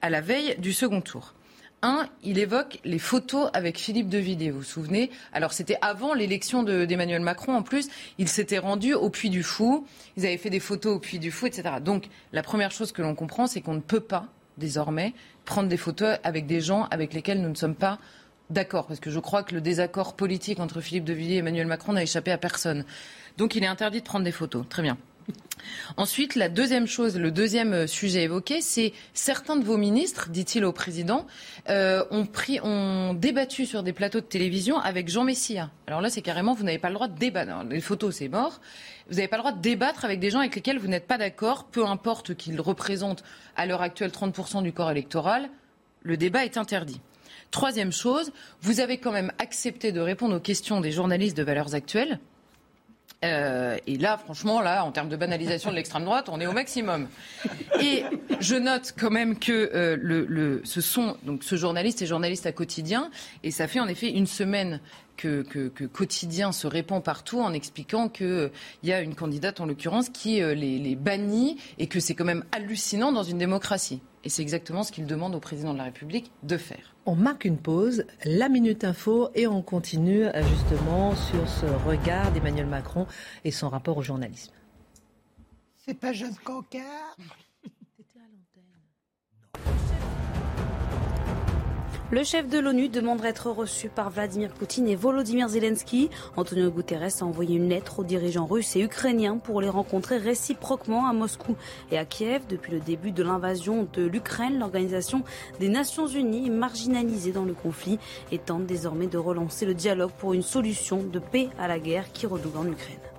à la veille du second tour. Un, il évoque les photos avec Philippe de Villiers, vous vous souvenez? Alors c'était avant l'élection d'Emmanuel Macron en plus, il s'était rendu au Puy du Fou, ils avaient fait des photos au Puy du Fou, etc. Donc la première chose que l'on comprend, c'est qu'on ne peut pas désormais prendre des photos avec des gens avec lesquels nous ne sommes pas d'accord, parce que je crois que le désaccord politique entre Philippe de Villiers et Emmanuel Macron n'a échappé à personne. Donc il est interdit de prendre des photos. Très bien. Ensuite, la deuxième chose, le deuxième euh, sujet évoqué, c'est certains de vos ministres, dit-il au président, euh, ont, débattu sur des plateaux de télévision avec Jean Messia. Alors là, c'est carrément, vous n'avez pas le droit de débattre. les photos, c'est mort. Vous n'avez pas le droit de débattre avec des gens avec lesquels vous n'êtes pas d'accord, peu importe qu'ils représentent à l'heure actuelle 30% du corps électoral le débat est interdit. Troisième chose, vous avez quand même accepté de répondre aux questions des journalistes de valeurs actuelles. Euh, et là, franchement, là, en termes de banalisation de l'extrême droite, on est au maximum. Et je note quand même que euh, ce sont donc ce journaliste et journaliste à quotidien, et ça fait en effet une semaine que, Quotidien se répand partout en expliquant qu'il euh, y a une candidate, en l'occurrence, qui les, bannit et que c'est quand même hallucinant dans une démocratie. Et c'est exactement ce qu'il demande au président de la République de faire. On marque une pause, la Minute Info, et on continue euh, justement sur ce regard d'Emmanuel Macron et son rapport au journalisme. C'est pas jeune cancard? Le chef de l'ONU demanderait être reçu par Vladimir Poutine et Volodymyr Zelensky. Antonio Guterres a envoyé une lettre aux dirigeants russes et ukrainiens pour les rencontrer réciproquement à Moscou et à Kiev. Depuis le début de l'invasion de l'Ukraine, l'Organisation des Nations Unies est marginalisée dans le conflit et tente désormais de relancer le dialogue pour une solution de paix à la guerre qui redouble en Ukraine.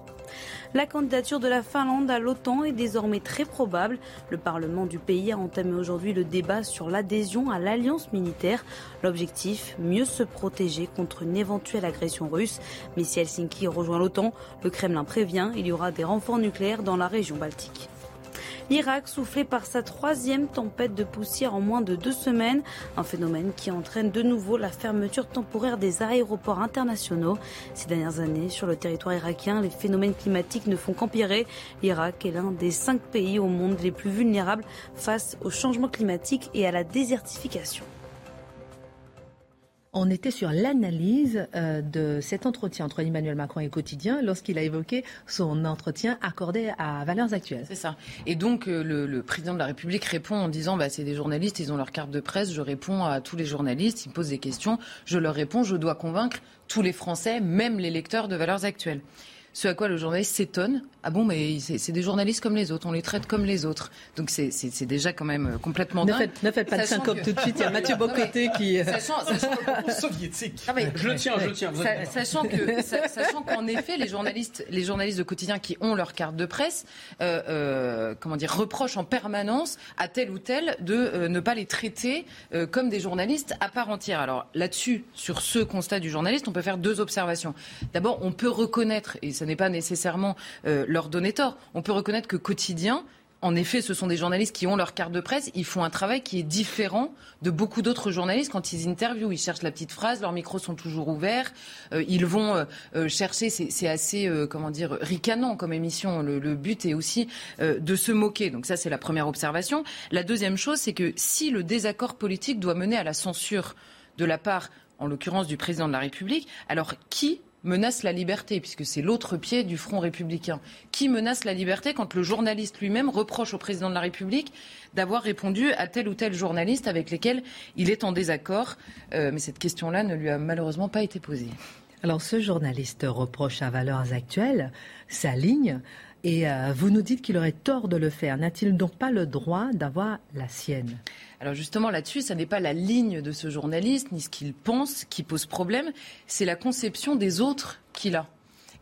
La candidature de la Finlande à l'OTAN est désormais très probable. Le Parlement du pays a entamé aujourd'hui le débat sur l'adhésion à l'alliance militaire. L'objectif, mieux se protéger contre une éventuelle agression russe. Mais si Helsinki rejoint l'OTAN, le Kremlin prévient, il y aura des renforts nucléaires dans la région baltique. L'Irak soufflé par sa troisième tempête de poussière en moins de deux semaines, un phénomène qui entraîne de nouveau la fermeture temporaire des aéroports internationaux. Ces dernières années, sur le territoire irakien, les phénomènes climatiques ne font qu'empirer. L'Irak est l'un des cinq pays au monde les plus vulnérables face au changement climatique et à la désertification. On était sur l'analyse euh, de cet entretien entre Emmanuel Macron et Quotidien lorsqu'il a évoqué son entretien accordé à Valeurs Actuelles. C'est ça. Et donc euh, le, le, président de la République répond en disant bah, c'est des journalistes, ils ont leur carte de presse, je réponds à tous les journalistes, ils me posent des questions, je leur réponds, je dois convaincre tous les Français, même les lecteurs de Valeurs Actuelles. Ce à quoi le journaliste s'étonne. Ah bon, mais c'est des journalistes comme les autres, on les traite comme les autres. Donc c'est déjà quand même complètement ne dingue. Faites, ne faites pas de syncope que... tout de suite, il y a Mathieu Bocoté qui... Sachant, sachant... soviétique. Ah mais, je le tiens, je le tiens. Sachant que, sachant qu'en effet, les journalistes, les journalistes de quotidien qui ont leur carte de presse, euh, euh, comment dire, reprochent en permanence à tel ou tel de euh, ne pas les traiter euh, comme des journalistes à part entière. Alors là-dessus, sur ce constat du journaliste, on peut faire deux observations. D'abord, on peut reconnaître, et ça n'est pas nécessairement euh, leur donner tort. On peut reconnaître que quotidien, en effet, ce sont des journalistes qui ont leur carte de presse. Ils font un travail qui est différent de beaucoup d'autres journalistes quand ils interviewent. Ils cherchent la petite phrase, leurs micros sont toujours ouverts. Euh, ils vont euh, chercher, c'est assez, comment dire, ricanant comme émission. Le, le but est aussi de se moquer. Donc ça, c'est la première observation. La deuxième chose, c'est que si le désaccord politique doit mener à la censure de la part, en l'occurrence, du président de la République, alors qui menace la liberté, puisque c'est l'autre pied du front républicain. Qui menace la liberté quand le journaliste lui-même reproche au président de la République d'avoir répondu à tel ou tel journaliste avec lesquels il est en désaccord euh, Mais cette question-là ne lui a malheureusement pas été posée. Alors ce journaliste reproche à Valeurs Actuelles sa ligne. Et euh, vous nous dites qu'il aurait tort de le faire. N'a-t-il donc pas le droit d'avoir la sienne? Alors justement là-dessus, ça n'est pas la ligne de ce journaliste, ni ce qu'il pense qui pose problème, c'est la conception des autres qu'il a.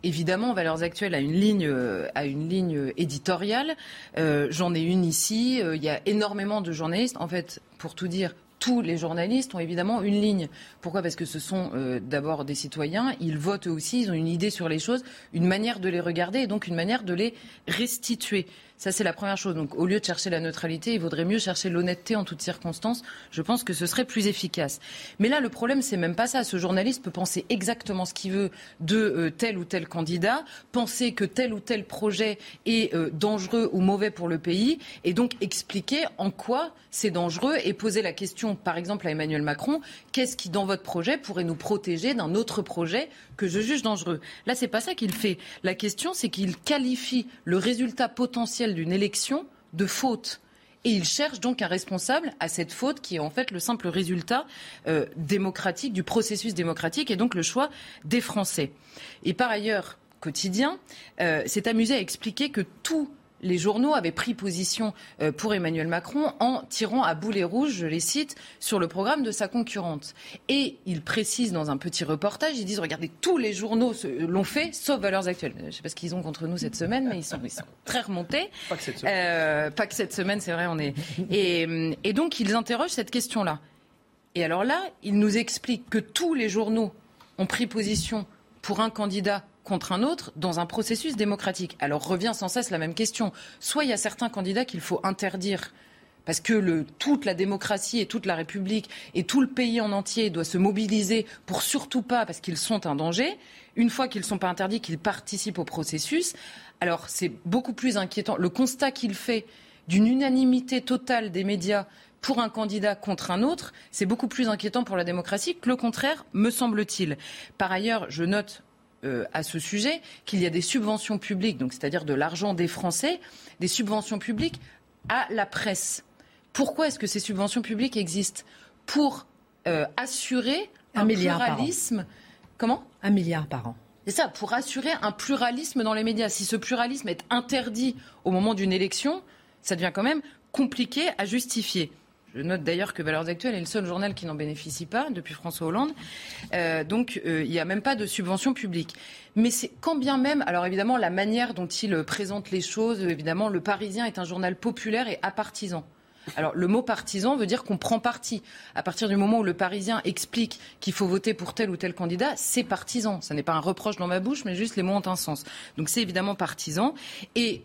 Évidemment, Valeurs Actuelles a une ligne, euh, une ligne éditoriale. Euh, J'en ai une ici. Euh, il y a énormément de journalistes. En fait, pour tout dire, tous les journalistes ont évidemment une ligne. Pourquoi? Parce que ce sont d'abord des citoyens, ils votent aussi, ils ont une idée sur les choses, une manière de les regarder et donc une manière de les restituer. Ça, c'est la première chose. Donc, au lieu de chercher la neutralité, il vaudrait mieux chercher l'honnêteté en toutes circonstances. Je pense que ce serait plus efficace. Mais là, le problème, c'est même pas ça. Ce journaliste peut penser exactement ce qu'il veut de euh, tel ou tel candidat, penser que tel ou tel projet est euh, dangereux ou mauvais pour le pays, et donc expliquer en quoi c'est dangereux et poser la question, par exemple, à Emmanuel Macron, qu'est-ce qui, dans votre projet, pourrait nous protéger d'un autre projet que je juge dangereux Là, c'est pas ça qu'il fait. La question, c'est qu'il qualifie le résultat potentiel d'une élection de faute. Et il cherche donc un responsable à cette faute qui est en fait le simple résultat euh, démocratique du processus démocratique et donc le choix des Français. Et par ailleurs, quotidien euh, s'est amusé à expliquer que tout les journaux avaient pris position euh, pour Emmanuel Macron en tirant à boulet rouge, je les cite, sur le programme de sa concurrente. Et ils précisent dans un petit reportage, ils disent, regardez, tous les journaux l'ont fait, sauf Valeurs Actuelles. Je ne sais pas ce qu'ils ont contre nous cette semaine, mais ils sont, ils sont très remontés. Pas que cette semaine. Euh, pas que cette semaine, c'est vrai, on est... Et, et donc, ils interrogent cette question-là. Et alors là, il nous explique que tous les journaux ont pris position pour un candidat contre un autre dans un processus démocratique. Alors revient sans cesse la même question. Soit il y a certains candidats qu'il faut interdire parce que toute la démocratie et toute la République et tout le pays en entier doit se mobiliser pour surtout pas, parce qu'ils sont un danger, une fois qu'ils ne sont pas interdits, qu'ils participent au processus. Alors c'est beaucoup plus inquiétant. Le constat qu'il fait d'une unanimité totale des médias pour un candidat contre un autre, c'est beaucoup plus inquiétant pour la démocratie que le contraire, me semble-t-il. Par ailleurs, je note euh, à ce sujet qu'il y a des subventions publiques, donc c'est-à-dire de l'argent des Français, des subventions publiques à la presse. Pourquoi est-ce que ces subventions publiques existent? Pour euh, assurer un, pluralisme. Comment? Un milliard par an. C'est ça, pour assurer un pluralisme dans les médias. Si ce pluralisme est interdit au moment d'une élection, ça devient quand même compliqué à justifier. Je note d'ailleurs que Valeurs Actuelles est le seul journal qui n'en bénéficie pas depuis François Hollande. Euh, donc euh, il n'y a même pas de subvention publique. Mais c'est quand bien même, alors évidemment, la manière dont il présente les choses, évidemment, le Parisien est un journal populaire et apartisan. Alors le mot partisan veut dire qu'on prend parti. À partir du moment où le Parisien explique qu'il faut voter pour tel ou tel candidat, c'est partisan. Ce n'est pas un reproche dans ma bouche, mais juste les mots ont un sens. Donc c'est évidemment partisan. Et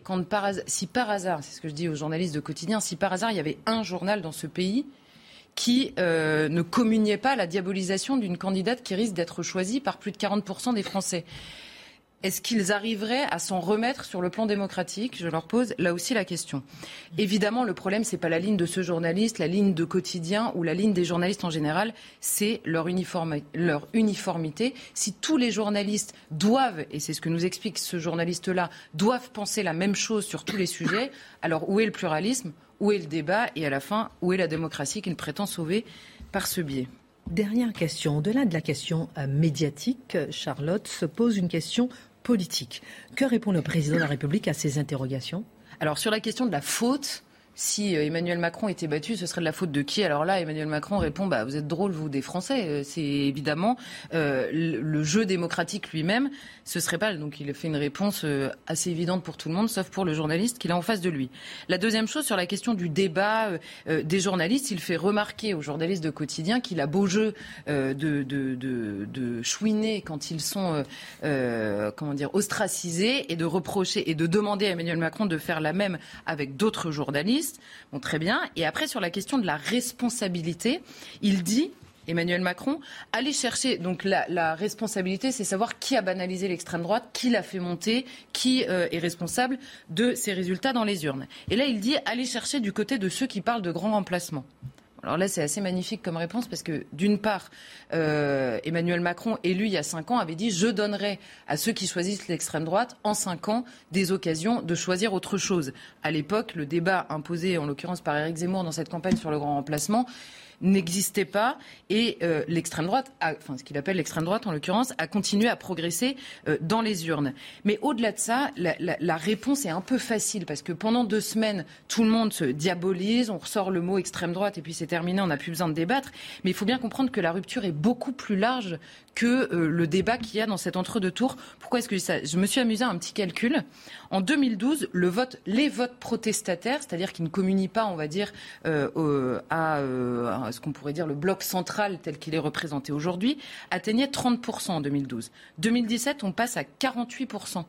si par hasard, c'est ce que je dis aux journalistes de quotidien, si par hasard il y avait un journal dans ce pays qui euh, ne communiait pas la diabolisation d'une candidate qui risque d'être choisie par plus de 40% des Français. Est-ce qu'ils arriveraient à s'en remettre sur le plan démocratique? Je leur pose là aussi la question. Évidemment, le problème, ce n'est pas la ligne de ce journaliste, la ligne de quotidien ou la ligne des journalistes en général, c'est leur, uniformité. Si tous les journalistes doivent, et c'est ce que nous explique ce journaliste-là, doivent penser la même chose sur tous les sujets, alors où est le pluralisme? Où est le débat? Et à la fin, où est la démocratie qu'il prétend sauver par ce biais? Dernière question. Au-delà de la question euh, médiatique, Charlotte se pose une question Que répond le président de la République à ces interrogations? Alors sur la question de la faute, si euh, Emmanuel Macron était battu, ce serait de la faute de qui? Alors là, Emmanuel Macron répond bah, Vous êtes drôle, vous, des Français. Euh, c'est évidemment euh, le jeu démocratique lui-même. Ce serait pas. Donc il fait une réponse assez évidente pour tout le monde, sauf pour le journaliste qu'il a en face de lui. La deuxième chose, sur la question du débat des journalistes, il fait remarquer aux journalistes de quotidien qu'il a beau jeu de, de, chouiner quand ils sont comment dire, ostracisés et de reprocher et de demander à Emmanuel Macron de faire la même avec d'autres journalistes. Bon, très bien. Et après, sur la question de la responsabilité, il dit Emmanuel Macron, allez chercher. Donc la, responsabilité, c'est savoir qui a banalisé l'extrême droite, qui l'a fait monter, qui euh, est responsable de ces résultats dans les urnes. Et là, il dit allez chercher du côté de ceux qui parlent de grands remplacements. Alors là, c'est assez magnifique comme réponse parce que, d'une part, euh, Emmanuel Macron, élu il y a cinq ans, avait dit Je donnerai à ceux qui choisissent l'extrême droite, en cinq ans, des occasions de choisir autre chose. À l'époque, le débat imposé, en l'occurrence par Éric Zemmour dans cette campagne sur le grand remplacement, n'existait pas et euh, l'extrême droite, enfin ce qu'il appelle l'extrême droite en l'occurrence, a continué à progresser euh, dans les urnes. Mais au-delà de ça, la, la, la, réponse est un peu facile parce que pendant deux semaines, tout le monde se diabolise, on ressort le mot extrême droite et puis c'est terminé, on n'a plus besoin de débattre. Mais il faut bien comprendre que la rupture est beaucoup plus large que euh, le débat qu'il y a dans cet entre-deux tours. Pourquoi est-ce que ça? Je me suis amusé à un petit calcul. En 2012, le vote, les votes protestataires, c'est-à-dire qui ne communient pas, on va dire, euh, à, euh, à, ce qu'on pourrait dire le bloc central tel qu'il est représenté aujourd'hui, atteignaient 30% en 2012. 2017, on passe à 48%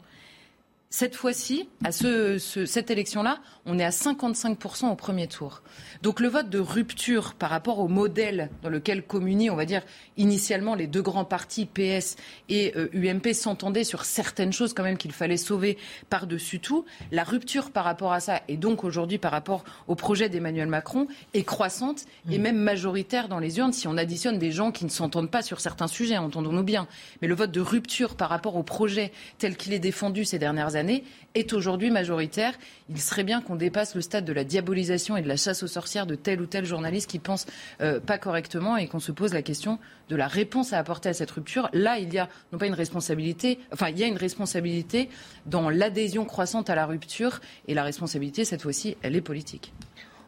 cette fois-ci, à ce, cette élection-là, on est à 55% au premier tour. Donc le vote de rupture par rapport au modèle dans lequel communient, on va dire, initialement les deux grands partis, PS et UMP, euh, s'entendaient sur certaines choses quand même qu'il fallait sauver par-dessus tout. La rupture par rapport à ça, et donc aujourd'hui par rapport au projet d'Emmanuel Macron, est croissante et mmh. même majoritaire dans les urnes si on additionne des gens qui ne s'entendent pas sur certains sujets, entendons-nous bien. Mais le vote de rupture par rapport au projet tel qu'il est défendu ces dernières années, années est aujourd'hui majoritaire. Il serait bien qu'on dépasse le stade de la diabolisation et de la chasse aux sorcières de tel ou tel journaliste qui pense euh, pas correctement et qu'on se pose la question de la réponse à apporter à cette rupture. Là, il y a non pas une responsabilité, enfin il y a une responsabilité dans l'adhésion croissante à la rupture et la responsabilité cette fois-ci, elle est politique.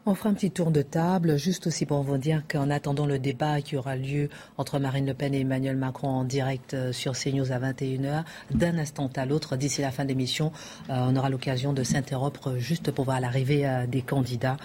On fera un petit tour de table, juste aussi pour vous dire qu'en attendant le débat qui aura lieu entre Marine Le Pen et Emmanuel Macron en direct euh, sur CNews à 21h, d'un instant à l'autre, d'ici la fin de l'émission, euh, on aura l'occasion de s'interrompre juste pour voir l'arrivée euh, des candidats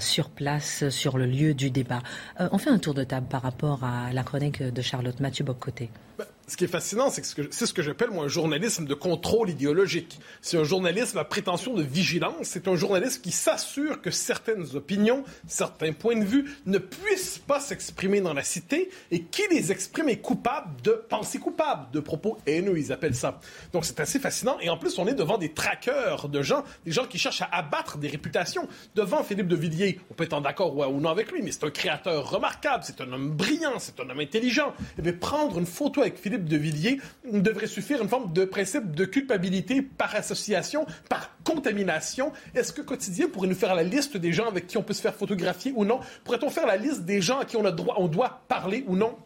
sur place, sur le lieu du débat. on fait un tour de table par rapport à la chronique de Charlotte Mathieu Boccoté. Ben, ce qui est fascinant, c'est que c'est ce que j'appelle moi un journalisme de contrôle idéologique. C'est un journalisme à prétention de vigilance. C'est un journalisme qui s'assure que certaines opinions, certains points de vue ne puissent pas s'exprimer dans la cité et qui les exprime est coupable de pensées coupables, de propos haineux, ils appellent ça. Donc c'est assez fascinant. Et en plus, on est devant des traqueurs de gens, des gens qui cherchent à abattre des réputations. Devant Philippe de Villiers, on peut être en accord ou non avec lui, mais c'est un créateur remarquable, c'est un homme brillant, c'est un homme intelligent. Et bien, prendre une photo avec Philippe de Villiers, devrait suffire une forme de principe de culpabilité par association, par contamination. Est-ce que Quotidien pourrait nous faire la liste des gens avec qui on peut se faire photographier ou non? Pourrait-on faire la liste des gens à qui on, a droit, on doit parler ou non?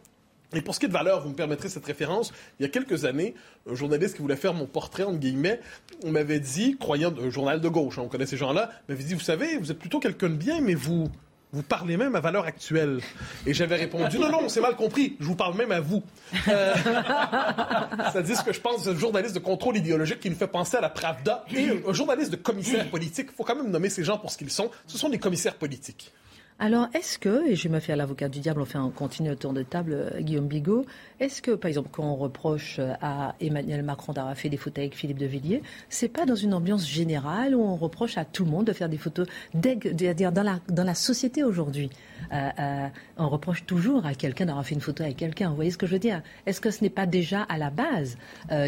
Et pour ce qui est de valeur, vous me permettrez cette référence. Il y a quelques années, un journaliste qui voulait faire mon portrait, guillemets, on m'avait dit, croyant un journal de gauche, hein, on connaît ces gens-là, m'avait dit, vous savez, vous êtes plutôt quelqu'un de bien, mais vous, vous parlez même à valeur actuelle. Et j'avais répondu, non, non, c'est mal compris, je vous parle même à vous. Euh, dit ce que je pense d'un journaliste de contrôle idéologique qui nous fait penser à la Pravda et un journaliste de commissaire politique. Il faut quand même nommer ces gens pour ce qu'ils sont. Ce sont des commissaires politiques. Alors, est-ce que, et je me fais à l'avocat du diable, on fait un continu autour de table, euh, Guillaume Bigot, est-ce que, par exemple, quand on reproche euh, à Emmanuel Macron d'avoir fait des photos avec Philippe de Villiers, c'est pas dans une ambiance générale où on reproche à tout le monde de faire des photos, dire dans la, dans la société aujourd'hui euh, On reproche toujours à quelqu'un d'avoir fait une photo avec quelqu'un. Vous voyez ce que je veux dire? Est-ce que ce n'est pas déjà à la base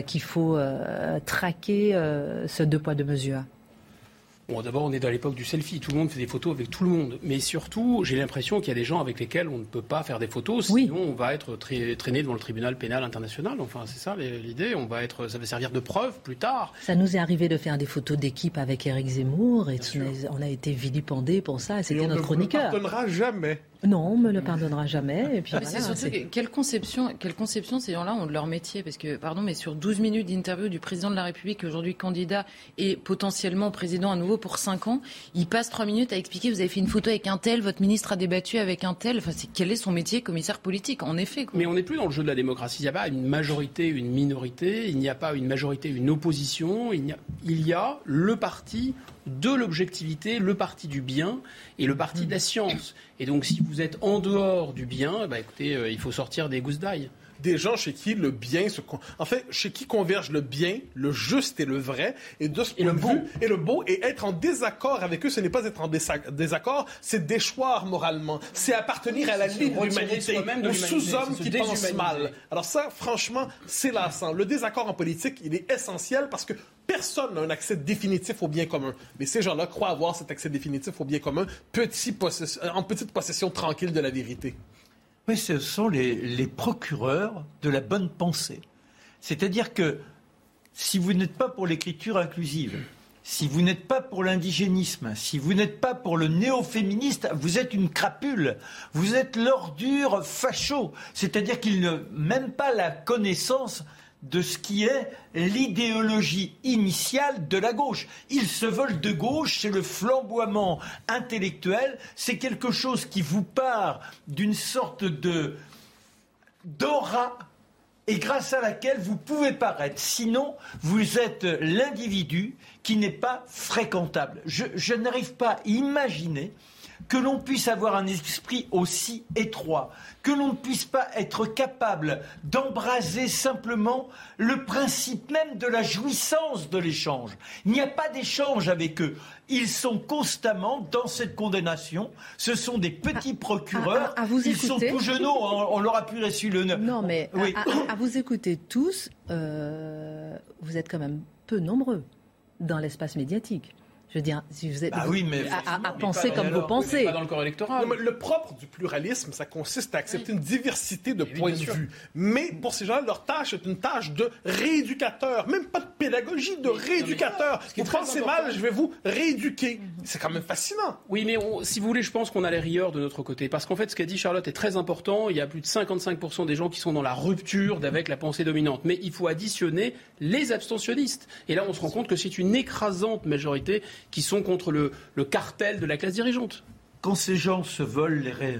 qu'il faut traquer ce deux poids deux mesures? Bon, d'abord, on est dans l'époque du selfie. Tout le monde fait des photos avec tout le monde. Mais surtout, j'ai l'impression qu'il y a des gens avec lesquels on ne peut pas faire des photos. Sinon, on va être traîné devant le tribunal pénal international. Enfin, c'est ça l'idée. On va être, ça va servir de preuve plus tard. Ça nous est arrivé de faire des photos d'équipe avec Eric Zemmour et on a été vilipendés pour ça. C'était notre chroniqueur. On ne pardonnera jamais. Non, on me le pardonnera jamais. Et puis c'est surtout quelle conception, quelle conception ces gens-là ont de leur métier Parce que, pardon, mais sur 12 minutes d'interview du président de la République, aujourd'hui candidat et potentiellement président à nouveau pour 5 ans, il passe 3 minutes à expliquer vous avez fait une photo avec un tel, votre ministre a débattu avec un tel. Enfin, quel est son métier, commissaire politique En effet. Mais on n'est plus dans le jeu de la démocratie. Il n'y a pas une majorité, une minorité. Il n'y a pas une majorité, une opposition. Il y a, il y a le parti de l'objectivité, le parti du bien et le parti de la science. Et donc, si vous êtes en dehors du bien, bah, écoutez, euh, il faut sortir des gousses d'ail des gens chez qui le bien se... En fait, chez qui converge le bien, le juste et le vrai, et de ce point de vue, et le beau, et être en désaccord avec eux, ce n'est pas être en désaccord, c'est déchoir moralement, c'est appartenir à la libre humanité, aux sous-hommes qui pensent mal. Alors ça, franchement, c'est lassant. Le désaccord en politique, il est essentiel parce que Personne n'a un accès définitif au bien commun. Mais ces gens-là croient avoir cet accès définitif au bien commun petit en petite possession tranquille de la vérité. Oui, ce sont les, procureurs de la bonne pensée. C'est-à-dire que si vous n'êtes pas pour l'écriture inclusive, si vous n'êtes pas pour l'indigénisme, si vous n'êtes pas pour le néo-féministe, vous êtes une crapule. Vous êtes l'ordure facho. C'est-à-dire qu'ils n'ont même pas la connaissance de ce qui est l'idéologie initiale de la gauche. Ils se veulent de gauche, c'est le flamboiement intellectuel, c'est quelque chose qui vous part d'une sorte de d'aura et grâce à laquelle vous pouvez paraître. Sinon, vous êtes l'individu qui n'est pas fréquentable. Je, je n'arrive pas à imaginer que l'on puisse avoir un esprit aussi étroit, que l'on ne puisse pas être capable d'embraser simplement le principe même de la jouissance de l'échange. Il n'y a pas d'échange avec eux. Ils sont constamment dans cette condamnation. Ce sont des petits procureurs. Ils sont tout genoux. On, leur a pu reçu le. Non, mais à, vous écouter tous, euh, vous êtes quand même peu nombreux dans l'espace médiatique. Je veux dire, si vous êtes bah oui, mais à, penser comme vous pensez. Pas dans le corps électoral. le propre du pluralisme, ça consiste à accepter une diversité de points de vue. Mais pour ces gens-là, leur tâche est une tâche de rééducateur, même pas de pédagogie, de rééducateur. Vous pensez mal, je vais vous rééduquer. C'est quand même fascinant. Oui, mais si vous voulez, je pense qu'on a les rieurs de notre côté. Parce qu'en fait, ce qu'a dit Charlotte est très important. Il y a plus de 55% des gens qui sont dans la rupture avec la pensée dominante. Mais il faut additionner les abstentionnistes. Et là, on se rend compte que c'est une écrasante majorité qui sont contre le, cartel de la classe dirigeante. Quand ces gens se volent les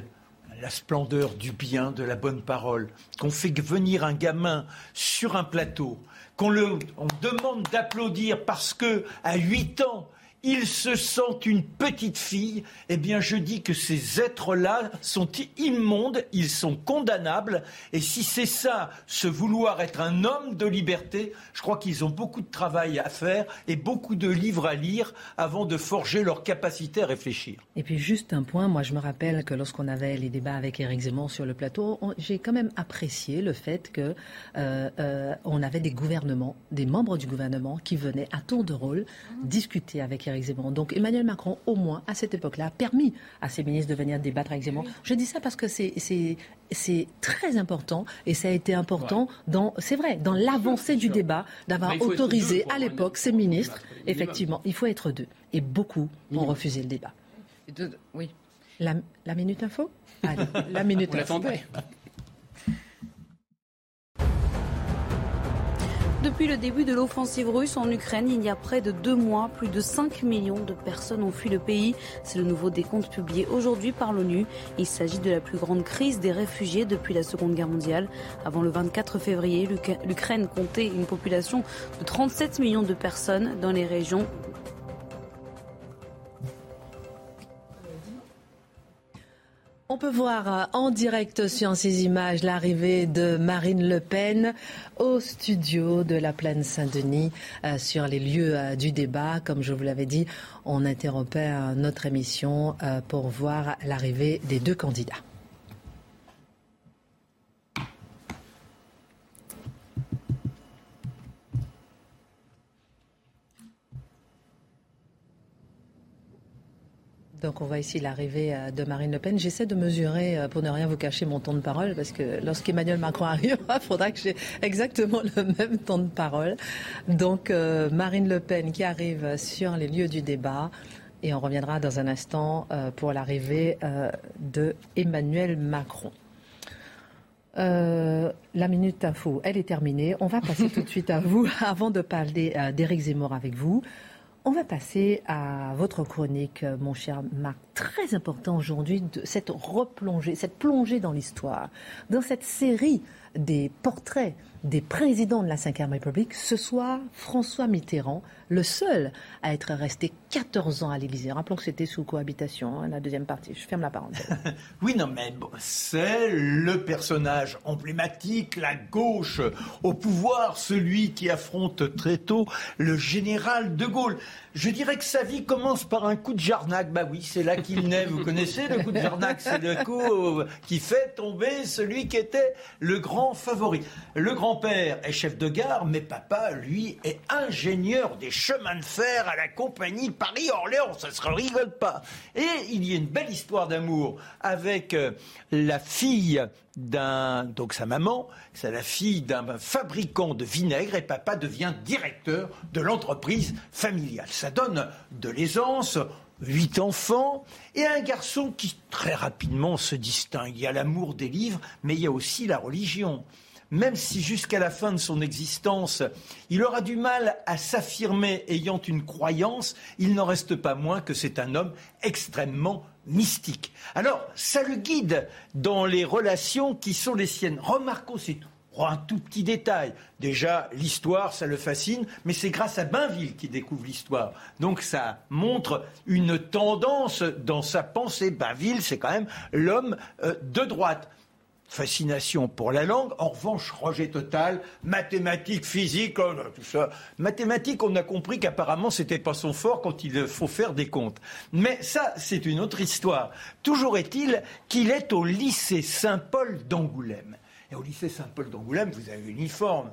la splendeur du bien, de la bonne parole, qu'on fait venir un gamin sur un plateau, qu'on le demande d'applaudir parce que à 8 ans, il se sent une petite fille, eh bien je dis que ces êtres-là sont immondes, ils sont condamnables, et si c'est ça, se vouloir être un homme de liberté, je crois qu'ils ont beaucoup de travail à faire et beaucoup de livres à lire avant de forger leur capacité à réfléchir. Et puis juste un point, moi je me rappelle que lorsqu'on avait les débats avec Éric Zemmour sur le plateau, j'ai quand même apprécié le fait que euh, euh, avait des gouvernements, des membres du gouvernement qui venaient à tour de rôle discuter avec Zemmour. Donc Emmanuel Macron, au moins à cette époque-là, a permis à ses ministres de venir débattre avec Zemmour. Je dis ça parce que c'est très important et ça a été important dans c'est vrai dans l'avancée du débat d'avoir autorisé à l'époque ces ministres. Effectivement, il faut être deux et beaucoup ont refusé le débat. Oui. La, la minute info? Allez, la minute info. Depuis le début de l'offensive russe en Ukraine, il y a près de deux mois, plus de 5 millions de personnes ont fui le pays. C'est le nouveau décompte publié aujourd'hui par l'ONU. Il s'agit de la plus grande crise des réfugiés depuis la Seconde Guerre mondiale. Avant le 24 février, l'Uk- l'Ukraine comptait une population de 37 millions de personnes dans les régions On peut voir euh, en direct sur ces images l'arrivée de Marine Le Pen au studio de la plaine Saint-Denis euh, sur les lieux euh, du débat. Comme je vous l'avais dit, on interrompait notre émission pour voir l'arrivée des deux candidats. Donc on voit ici l'arrivée de Marine Le Pen. J'essaie de mesurer, euh, pour ne rien vous cacher, mon temps de parole, parce que lorsqu'Emmanuel Macron arrive, il faudra que j'ai exactement le même temps de parole. Donc euh, Marine Le Pen qui arrive sur les lieux du débat. Et on reviendra dans un instant euh, pour l'arrivée de Emmanuel Macron. La minute info, elle est terminée. On va passer tout de suite à vous avant de parler d'Éric Zemmour avec vous. On va passer à votre chronique, mon cher Marc. Très important aujourd'hui, de cette replongée, cette plongée dans l'histoire, dans cette série des portraits des présidents de la Ve République. Ce soir, François Mitterrand, le seul à être resté 14 ans à l'Élysée. Rappelons que c'était sous cohabitation, hein, la deuxième partie. Je ferme la parenthèse. Oui, non, mais c'est le personnage emblématique, la gauche au pouvoir, celui qui affronte très tôt le général de Gaulle. Je dirais que sa vie commence par un coup de Jarnac. Bah oui, c'est là qu'il naît. Vous connaissez le coup de Jarnac C'est le coup qui fait tomber celui qui était le grand favori. Le grand-père est chef de gare, mais papa, lui, est ingénieur des chemins de fer à la compagnie Paris-Orléans. Ça se rigole pas. Et il y a une belle histoire d'amour avec euh, la fille d'un, donc sa maman, c'est la fille d'un fabricant de vinaigre et papa devient directeur de l'entreprise familiale. Ça donne de l'aisance, huit enfants et un garçon qui très rapidement se distingue. Il y a l'amour des livres, mais il y a aussi la religion. Même si jusqu'à la fin de son existence, il aura du mal à s'affirmer ayant une croyance, il n'en reste pas moins que c'est un homme extrêmement mystique. Alors, ça le guide dans les relations qui sont les siennes. Remarquons, c'est. Oh, un tout petit détail. Déjà, l'histoire, ça le fascine, mais c'est grâce à Bainville qu'il découvre l'histoire. Donc ça montre une tendance dans sa pensée. Bainville, c'est quand même l'homme euh, de droite. Fascination pour la langue, en revanche, rejet total, mathématiques, physique, oh, tout ça. Mathématiques, on a compris qu'apparemment, c'était pas son fort quand il faut faire des comptes. Mais ça, c'est une autre histoire. Toujours est-il qu'il est au lycée Saint-Paul d'Angoulême. Et au lycée Saint-Paul d'Angoulême, vous avez l'uniforme.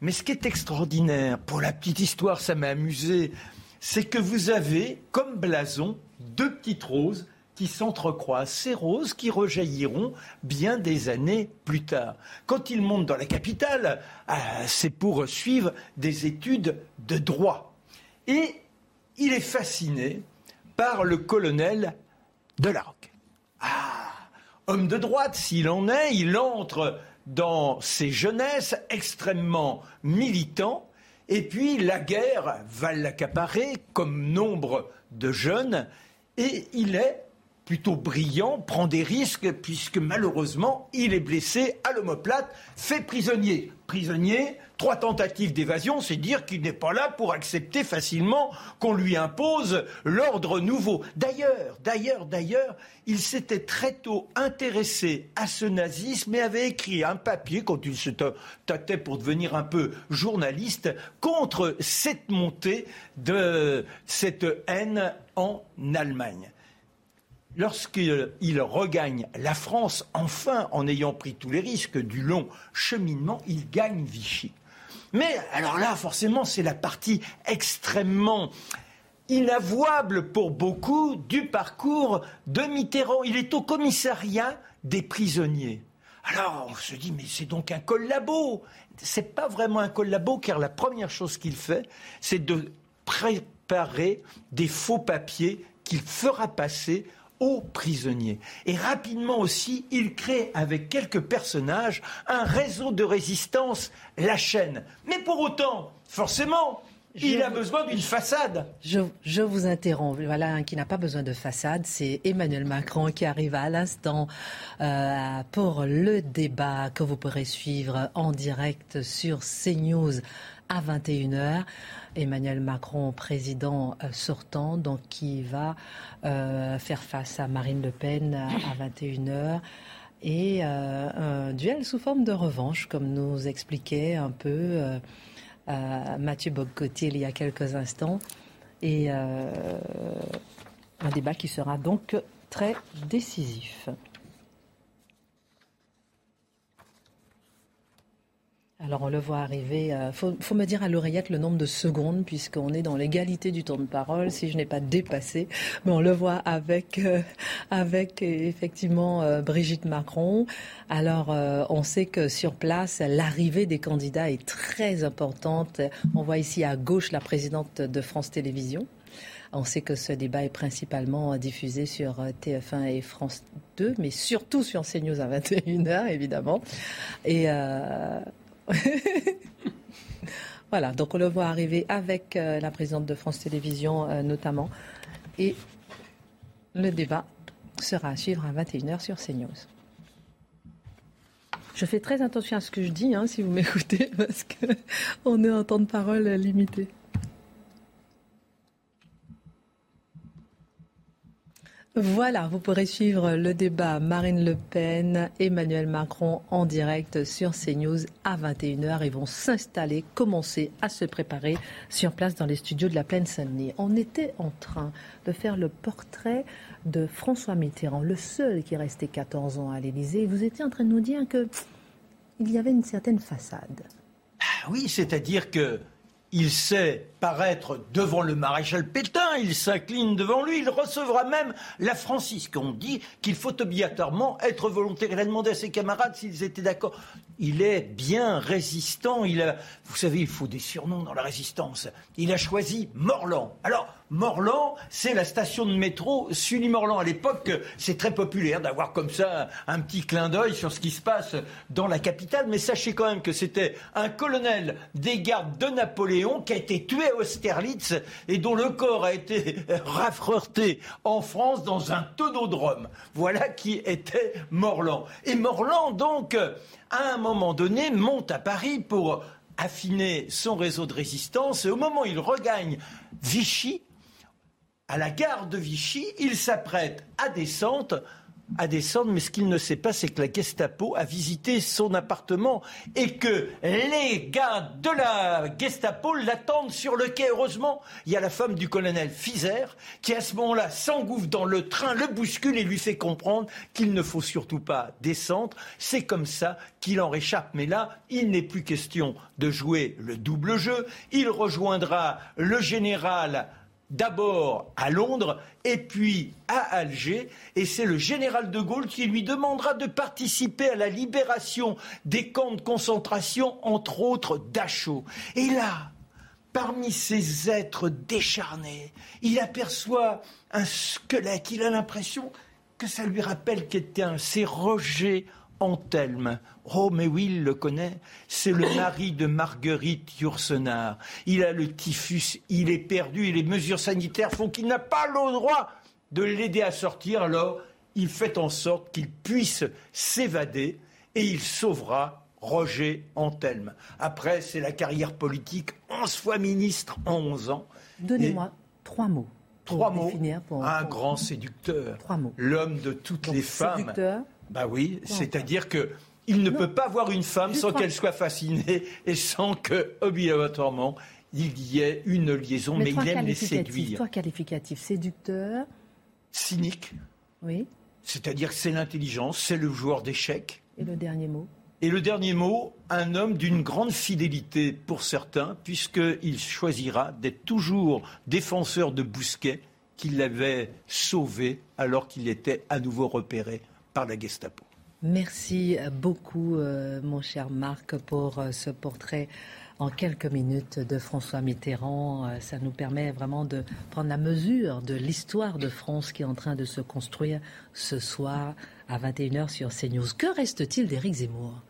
Mais ce qui est extraordinaire, pour la petite histoire, ça m'a amusé, c'est que vous avez, comme blason, deux petites roses qui s'entrecroisent. Ces roses qui rejailliront bien des années plus tard. Quand il monte dans la capitale, ah, c'est pour suivre des études de droit. Et il est fasciné par le colonel Delargue. Ah, homme de droite s'il en est, il entre dans ses jeunesses extrêmement militant Et puis la guerre va l'accaparer comme nombre de jeunes et il est plutôt brillant, prend des risques, puisque malheureusement, il est blessé à l'omoplate, fait prisonnier. Prisonnier, trois tentatives d'évasion, c'est dire qu'il n'est pas là pour accepter facilement qu'on lui impose l'ordre nouveau. D'ailleurs, d'ailleurs, d'ailleurs, il s'était très tôt intéressé à ce nazisme et avait écrit un papier quand il se tâtait pour devenir un peu journaliste contre cette montée de cette haine en Allemagne lorsqu'il regagne la France, enfin, en ayant pris tous les risques du long cheminement, il gagne Vichy. Mais alors là, forcément, c'est la partie extrêmement inavouable pour beaucoup du parcours de Mitterrand. Il est au commissariat des prisonniers. Alors on se dit, mais c'est donc un collabo. C'est pas vraiment un collabo, car la première chose qu'il fait, c'est de préparer des faux papiers qu'il fera passer aux prisonniers. Et rapidement aussi, il crée avec quelques personnages un réseau de résistance, la chaîne. Mais pour autant, forcément, il a besoin d'une façade. Je, vous interromps. Voilà un qui n'a pas besoin de façade. C'est Emmanuel Macron qui arrive à l'instant euh, pour le débat que vous pourrez suivre en direct sur CNews à 21h. Emmanuel Macron, président euh, sortant, donc qui va euh, faire face à Marine Le Pen à 21h. Et euh, un duel sous forme de revanche, comme nous expliquait un peu Mathieu Bogcotier il y a quelques instants. Et un débat qui sera donc très décisif. Alors on le voit arriver. Il euh, faut, me dire à l'oreillette le nombre de secondes puisqu'on est dans l'égalité du temps de parole. Si je n'ai pas dépassé, mais on le voit avec euh, avec effectivement euh, Brigitte Macron. Alors on sait que sur place l'arrivée des candidats est très importante. On voit ici à gauche la présidente de France Télévisions. On sait que ce débat est principalement diffusé sur TF1 et France 2, mais surtout sur CNews à 21h, évidemment. Et voilà, donc on le voit arriver avec euh, la présidente de France Télévisions euh, notamment. Et le débat sera à suivre à 21h sur CNews. Je fais très attention à ce que je dis, hein, si vous m'écoutez, parce qu'on est en temps de parole limité. Voilà, vous pourrez suivre le débat Marine Le Pen, Emmanuel Macron en direct sur CNews à 21h. Ils vont s'installer, commencer à se préparer sur place dans les studios de la Plaine Saint-Denis. On était en train de faire le portrait de François Mitterrand, le seul qui est resté 14 ans à l'Élysée. Vous étiez en train de nous dire que il y avait une certaine façade. Ah oui, c'est-à-dire que il sait paraître devant le maréchal Pétain, il s'incline devant lui, il recevra même la Francis, qu'on dit qu'il faut obligatoirement être volontaire. Il a demandé à ses camarades s'ils étaient d'accord. Il est bien résistant. Il a, vous savez, il faut des surnoms dans la résistance. Il a choisi Morland. Alors, Morland, c'est la station de métro Sully-Morland. À l'époque, c'est très populaire d'avoir comme ça un petit clin d'œil sur ce qui se passe dans la capitale. Mais sachez quand même que c'était un colonel des gardes de Napoléon qui a été tué à Austerlitz et dont le corps a été rafreurté en France dans un tonneau Voilà qui était Morland. Et Morland, donc, à un moment donné, monte à Paris pour affiner son réseau de résistance. Et au moment où il regagne Vichy, à la gare de Vichy, il s'apprête à descendre à descendre, mais ce qu'il ne sait pas, c'est que la Gestapo a visité son appartement et que les gars de la Gestapo l'attendent sur le quai. Heureusement, il y a la femme du colonel Fizer qui, à ce moment-là, s'engouffre dans le train, le bouscule et lui fait comprendre qu'il ne faut surtout pas descendre. C'est comme ça qu'il en réchappe. Mais là, il n'est plus question de jouer le double jeu. Il rejoindra le général d'abord à Londres et puis à Alger. Et c'est le général de Gaulle qui lui demandera de participer à la libération des camps de concentration, entre autres d'Achau. Et là, parmi ces êtres décharnés, il aperçoit un squelette. Il a l'impression que ça lui rappelle quelqu'un. C'est Roger Anthelme. Oh, mais oui, il le connaît. C'est le mari de Marguerite Yourcenar. Il a le typhus, il est perdu et les mesures sanitaires font qu'il n'a pas le droit de l'aider à sortir. Alors, il fait en sorte qu'il puisse s'évader et il sauvera Roger Anthelme. Après, c'est la carrière politique, 11 fois ministre en 11 ans. Donnez-moi trois mots. Trois mots. pour- un grand séducteur. Trois mots. L'homme de toutes Donc, les femmes. séducteur. Bah oui, c'est-à-dire que il ne Non. peut pas voir une femme sans qu'elle soit fascinée et sans que, obligatoirement, il y ait une liaison, mais, trois il aime les séduire. Trois qualificatifs. Séducteur, Cynique, oui. c'est-à-dire que c'est l'intelligence, c'est le joueur d'échecs. Et le dernier mot? Et le dernier mot, un homme d'une grande fidélité pour certains, puisqu'il choisira d'être toujours défenseur de Bousquet, qui l'avait sauvé alors qu'il était à nouveau repéré par la Gestapo. Merci beaucoup, euh, mon cher Marc, pour euh, ce portrait en quelques minutes de François Mitterrand. Euh, ça nous permet vraiment de prendre la mesure de l'histoire de France qui est en train de se construire ce soir à 21h sur CNews. Que reste-t-il d'Éric Zemmour?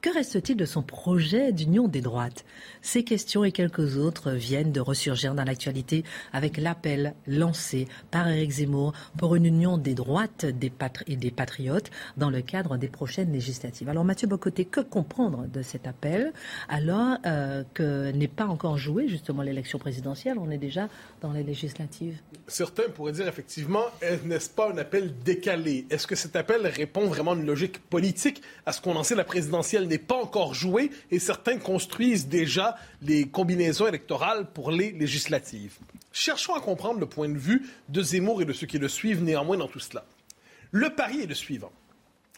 Que reste-t-il de son projet d'union des droites? Ces questions et quelques autres viennent de ressurgir dans l'actualité avec l'appel lancé par Éric Zemmour pour une union des droites des et des patriotes dans le cadre des prochaines législatives. Alors Mathieu Bocoté, que comprendre de cet appel? Alors euh, que n'est pas encore joué justement l'élection présidentielle? On est déjà dans les législatives. Certains pourraient dire effectivement, est- n'est-ce pas un appel décalé? Est-ce que cet appel répond vraiment à une logique politique, à ce qu'on en sait, la présidentielle n'est pas encore jouée et certains construisent déjà les combinaisons électorales pour les législatives? Cherchons à comprendre le point de vue de Zemmour et de ceux qui le suivent néanmoins dans tout cela. Le pari est le suivant.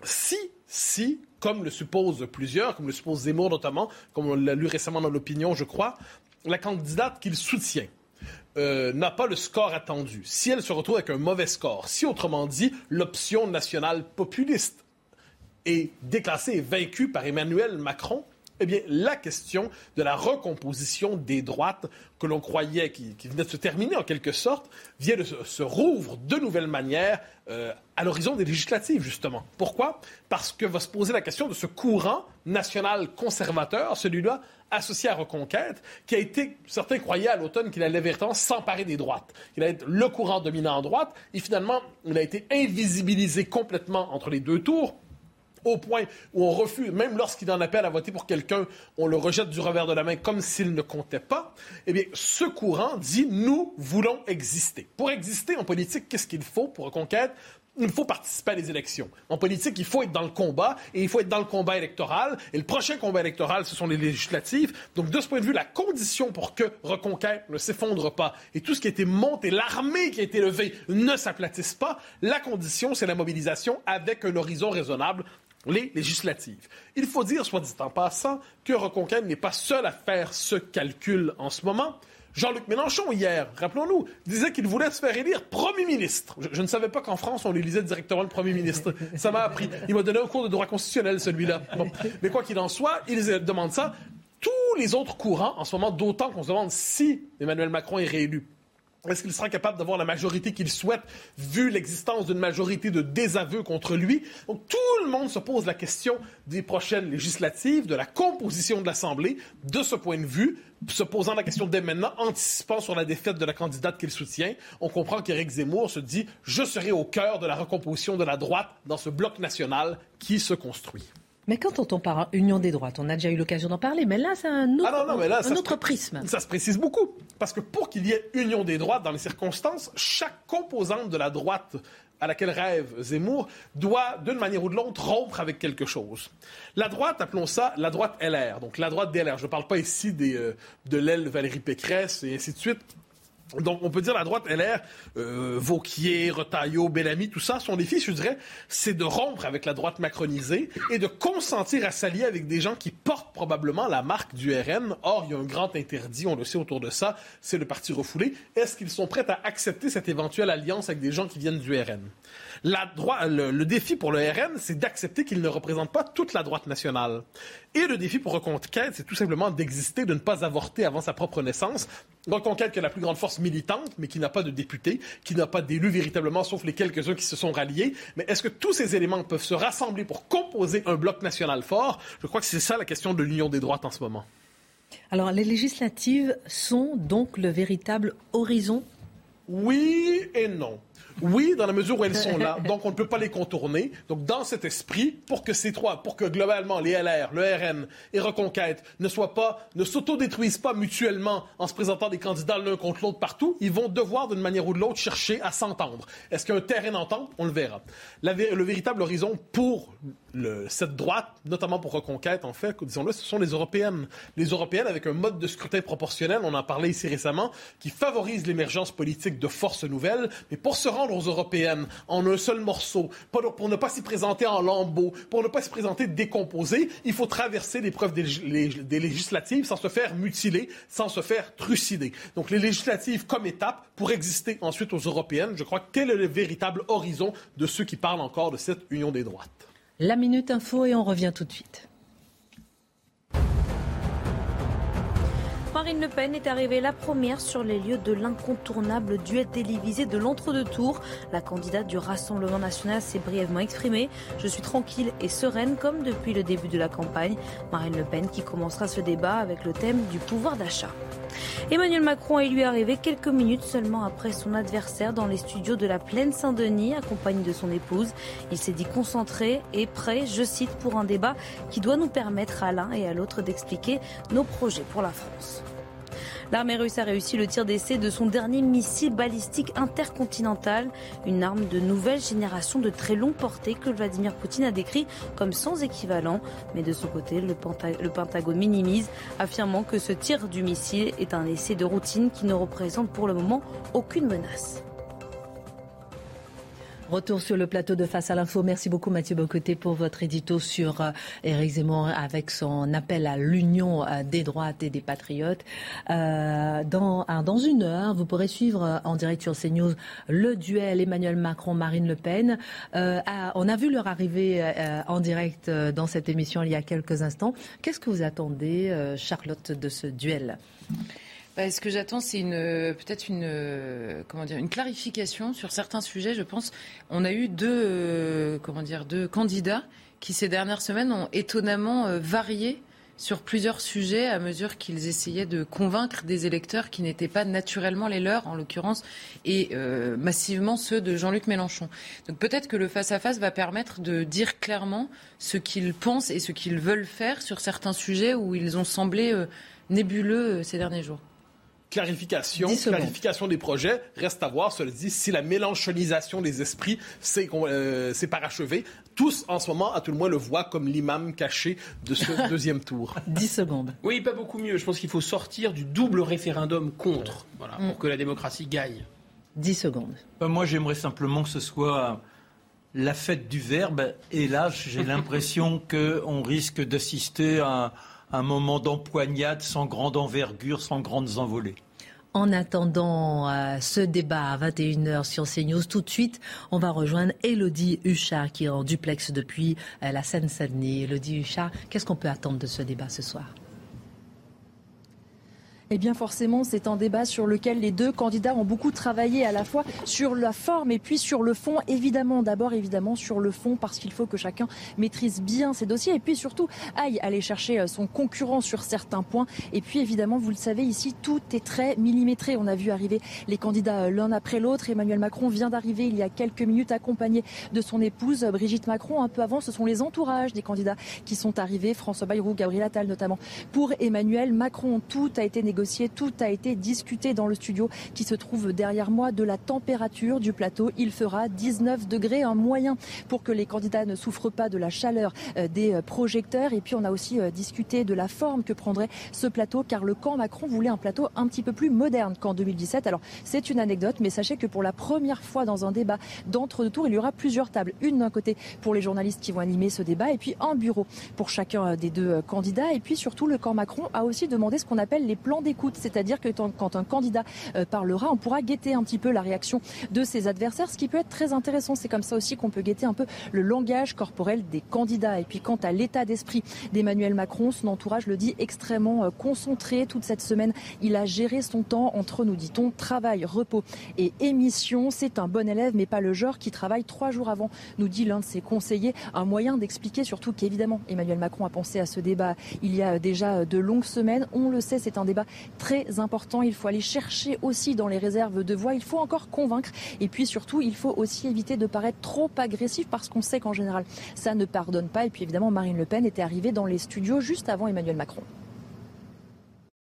Si, si, comme le supposent plusieurs, comme le suppose Zemmour notamment, comme on l'a lu récemment dans l'opinion, je crois, la candidate qu'il soutient euh, n'a pas le score attendu, si elle se retrouve avec un mauvais score, si autrement dit, l'option nationale populiste est déclassée et vaincue par Emmanuel Macron, eh bien, la question de la recomposition des droites que l'on croyait qui, qui venait de se terminer en quelque sorte, vient de se, se rouvre de nouvelles manières euh, à l'horizon des législatives, justement. Pourquoi? Parce que va se poser la question de ce courant national conservateur, celui-là associé à Reconquête, qui a été, certains croyaient à l'automne qu'il allait véritablement s'emparer des droites, qu'il allait être le courant dominant en droite, et finalement, il a été invisibilisé complètement entre les deux tours au point où on refuse, même lorsqu'il en appelle à voter pour quelqu'un, on le rejette du revers de la main comme s'il ne comptait pas, eh bien, ce courant dit nous voulons exister. Pour exister en politique, qu'est-ce qu'il faut pour reconquête? Il faut participer à des élections. En politique, il faut être dans le combat et il faut être dans le combat électoral. Et le prochain combat électoral, ce sont les législatives. Donc, de ce point de vue, la condition pour que Reconquête ne s'effondre pas et tout ce qui a été monté, l'armée qui a été levée, ne s'aplatisse pas, la condition, c'est la mobilisation avec un horizon raisonnable les législatives. Il faut dire, soit dit en passant, que Reconquête n'est pas seul à faire ce calcul en ce moment. Jean-Luc Mélenchon, hier, rappelons-nous, disait qu'il voulait se faire élire Premier ministre. Je, ne savais pas qu'en France, on élisait directement le Premier ministre. Ça m'a appris. Il m'a donné un cours de droit constitutionnel, celui-là. Mais quoi qu'il en soit, il demande ça. Tous les autres courants, en ce moment, d'autant qu'on se demande si Emmanuel Macron est réélu. Est-ce qu'il sera capable d'avoir la majorité qu'il souhaite, vu l'existence d'une majorité de désaveux contre lui? Donc, tout le monde se pose la question des prochaines législatives, de la composition de l'Assemblée, de ce point de vue, se posant la question dès maintenant, anticipant sur la défaite de la candidate qu'il soutient. On comprend qu'Éric Zemmour se dit « Je serai au cœur de la recomposition de la droite dans ce bloc national qui se construit ». Mais quand on parle union des droites, on a déjà eu l'occasion d'en parler, mais là, c'est un autre, Ah non, non, mais là, un ça se autre pré- prisme. Ça se précise beaucoup. Parce que pour qu'il y ait union des droites dans les circonstances, chaque composante de la droite à laquelle rêve Zemmour doit, d'une manière ou de l'autre, rompre avec quelque chose. La droite, appelons ça la droite LR. Donc la droite DLR. Je ne parle pas ici des, euh, de l'aile Valérie Pécresse et ainsi de suite. Donc, on peut dire la droite LR, euh, Vauquier, Retailleau, Bellamy, tout ça, son défi, je dirais, c'est de rompre avec la droite macronisée et de consentir à s'allier avec des gens qui portent probablement la marque du RN. Or, il y a un grand interdit, on le sait autour de ça, c'est le parti refoulé. Est-ce qu'ils sont prêts à accepter cette éventuelle alliance avec des gens qui viennent du RN? La droite, le, le défi pour le RN, c'est d'accepter qu'il ne représente pas toute la droite nationale. Et le défi pour Reconquête, c'est tout simplement d'exister, de ne pas avorter avant sa propre naissance Reconquête qui a la plus grande force militante, mais qui n'a pas de députés, qui n'a pas d'élus véritablement, sauf les quelques-uns qui se sont ralliés. Mais est-ce que tous ces éléments peuvent se rassembler pour composer un bloc national fort? Je crois que c'est ça la question de l'union des droites en ce moment. Alors, les législatives sont donc le véritable horizon? Oui et non. Oui, dans la mesure où elles sont là, donc on ne peut pas les contourner. Donc dans cet esprit, pour que ces trois, pour que globalement les LR, le RN et Reconquête ne soient pas, ne s'autodétruisent pas mutuellement en se présentant des candidats l'un contre l'autre partout, ils vont devoir d'une manière ou de l'autre chercher à s'entendre. Est-ce qu'il terrain d'entente? On le verra. le véritable horizon pour cette droite, notamment pour Reconquête, en fait, disons-le, ce sont les européennes. Les européennes avec un mode de scrutin proportionnel, on en parlait ici récemment, qui favorise l'émergence politique de forces nouvelles, mais pour se rendre aux européennes en un seul morceau, pour ne pas s'y présenter en lambeaux, pour ne pas s'y présenter décomposé, il faut traverser l'épreuve des, législatives sans se faire mutiler, sans se faire trucider. Donc les législatives comme étape pour exister ensuite aux européennes, je crois que tel est le véritable horizon de ceux qui parlent encore de cette union des droites? La Minute Info et on revient tout de suite. Marine Le Pen est arrivée la première sur les lieux de l'incontournable duet télévisé de l'entre-deux-tours. La candidate du Rassemblement national s'est brièvement exprimée. Je suis tranquille et sereine comme depuis le début de la campagne. Marine Le Pen qui commencera ce débat avec le thème du pouvoir d'achat. Emmanuel Macron est lui arrivé quelques minutes seulement après son adversaire dans les studios de la Plaine Saint-Denis, accompagné de son épouse. Il s'est dit concentré et prêt, je cite, pour un débat qui doit nous permettre à l'un et à l'autre d'expliquer nos projets pour la France. L'armée russe a réussi le tir d'essai de son dernier missile balistique intercontinental, une arme de nouvelle génération de très longue portée que Vladimir Poutine a décrit comme sans équivalent. Mais de son côté, le, Pentagone minimise, affirmant que ce tir du missile est un essai de routine qui ne représente pour le moment aucune menace. Retour sur le plateau de Face à l'info. Merci beaucoup Mathieu Bocoté pour votre édito sur euh, Éric Zemmour avec son appel à l'union euh, des droites et des patriotes. Euh, dans, dans une heure, vous pourrez suivre en direct sur CNews le duel Emmanuel Macron-Marine Le Pen. on a vu leur arrivée en direct dans cette émission il y a quelques instants. Qu'est-ce que vous attendez, Charlotte, de ce duel? Bah, ce que j'attends, c'est une peut-être dire une clarification sur certains sujets. Je pense on a eu deux euh, candidats qui ces dernières semaines ont étonnamment euh, varié sur plusieurs sujets à mesure qu'ils essayaient de convaincre des électeurs qui n'étaient pas naturellement les leurs, en l'occurrence, et euh, massivement ceux de Jean-Luc Mélenchon. Donc peut-être que le face-à-face va permettre de dire clairement ce qu'ils pensent et ce qu'ils veulent faire sur certains sujets où ils ont semblé nébuleux ces derniers jours clarification, clarification des projets. Reste à voir, cela dit, si la mélanchonisation des esprits s'est euh, parachevée. Tous, en ce moment, à tout le moins, le voient comme l'imam caché de ce deuxième tour. 10 secondes. Oui, pas beaucoup mieux. Je pense qu'il faut sortir du double référendum contre, voilà, pour que la démocratie gagne. 10 secondes. Euh, moi, j'aimerais simplement que ce soit la fête du verbe. Et là, j'ai l'impression qu'on risque d'assister à un moment d'empoignade sans grande envergure, sans grandes envolées. En attendant euh, ce débat à 21h sur CNews, tout de suite, on va rejoindre Elodie Huchard qui est en duplex depuis euh, la Seine-Saint-Denis. Elodie Huchard, qu'est-ce qu'on peut attendre de ce débat ce soir? Eh bien forcément, c'est un débat sur lequel les deux candidats ont beaucoup travaillé à la fois sur la forme et puis sur le fond. Évidemment, d'abord évidemment sur le fond parce qu'il faut que chacun maîtrise bien ses dossiers et puis surtout aille aller chercher euh, son concurrent sur certains points. Et puis évidemment, vous le savez ici, tout est très millimétré. On a vu arriver les candidats euh, l'un après l'autre. Emmanuel Macron vient d'arriver il y a quelques minutes accompagné de son épouse euh, Brigitte Macron. Un peu avant, ce sont les entourages des candidats qui sont arrivés, François Bayrou, Gabriel Attal notamment. Pour Emmanuel Macron, tout a été négocié tout a été discuté dans le studio qui se trouve derrière moi de la température du plateau. Il fera 19 degrés, un moyen pour que les candidats ne souffrent pas de la chaleur euh, des euh, projecteurs. Et puis on a aussi euh, discuté de la forme que prendrait ce plateau car le camp Macron voulait un plateau un petit peu plus moderne qu'en 2017. Alors c'est une anecdote, mais sachez que pour la première fois dans un débat d'entre-deux tours, il y aura plusieurs tables. Une d'un côté pour les journalistes qui vont animer ce débat et puis un bureau pour chacun des deux candidats. Et puis surtout, le camp Macron a aussi demandé ce qu'on appelle les plans c'est-à-dire que quand un candidat euh, parlera, on pourra guetter un petit peu la réaction de ses adversaires, ce qui peut être très intéressant. C'est comme ça aussi qu'on peut guetter un peu le langage corporel des candidats. Et puis quant à l'état d'esprit d'Emmanuel Macron, son entourage le dit extrêmement euh, concentré. Toute cette semaine, il a géré son temps entre, nous dit-on, travail, repos et émission. C'est un bon élève, mais pas le genre qui travaille trois jours avant, nous dit l'un de ses conseillers. Un moyen d'expliquer surtout qu'évidemment, Emmanuel Macron a pensé à ce débat il y a déjà de longues semaines. On le sait, c'est un débat très important. Il faut aller chercher aussi dans les réserves de voix. Il faut encore convaincre. Et puis surtout, il faut aussi éviter de paraître trop agressif parce qu'on sait qu'en général, ça ne pardonne pas. Et puis évidemment, Marine Le Pen était arrivée dans les studios juste avant Emmanuel Macron.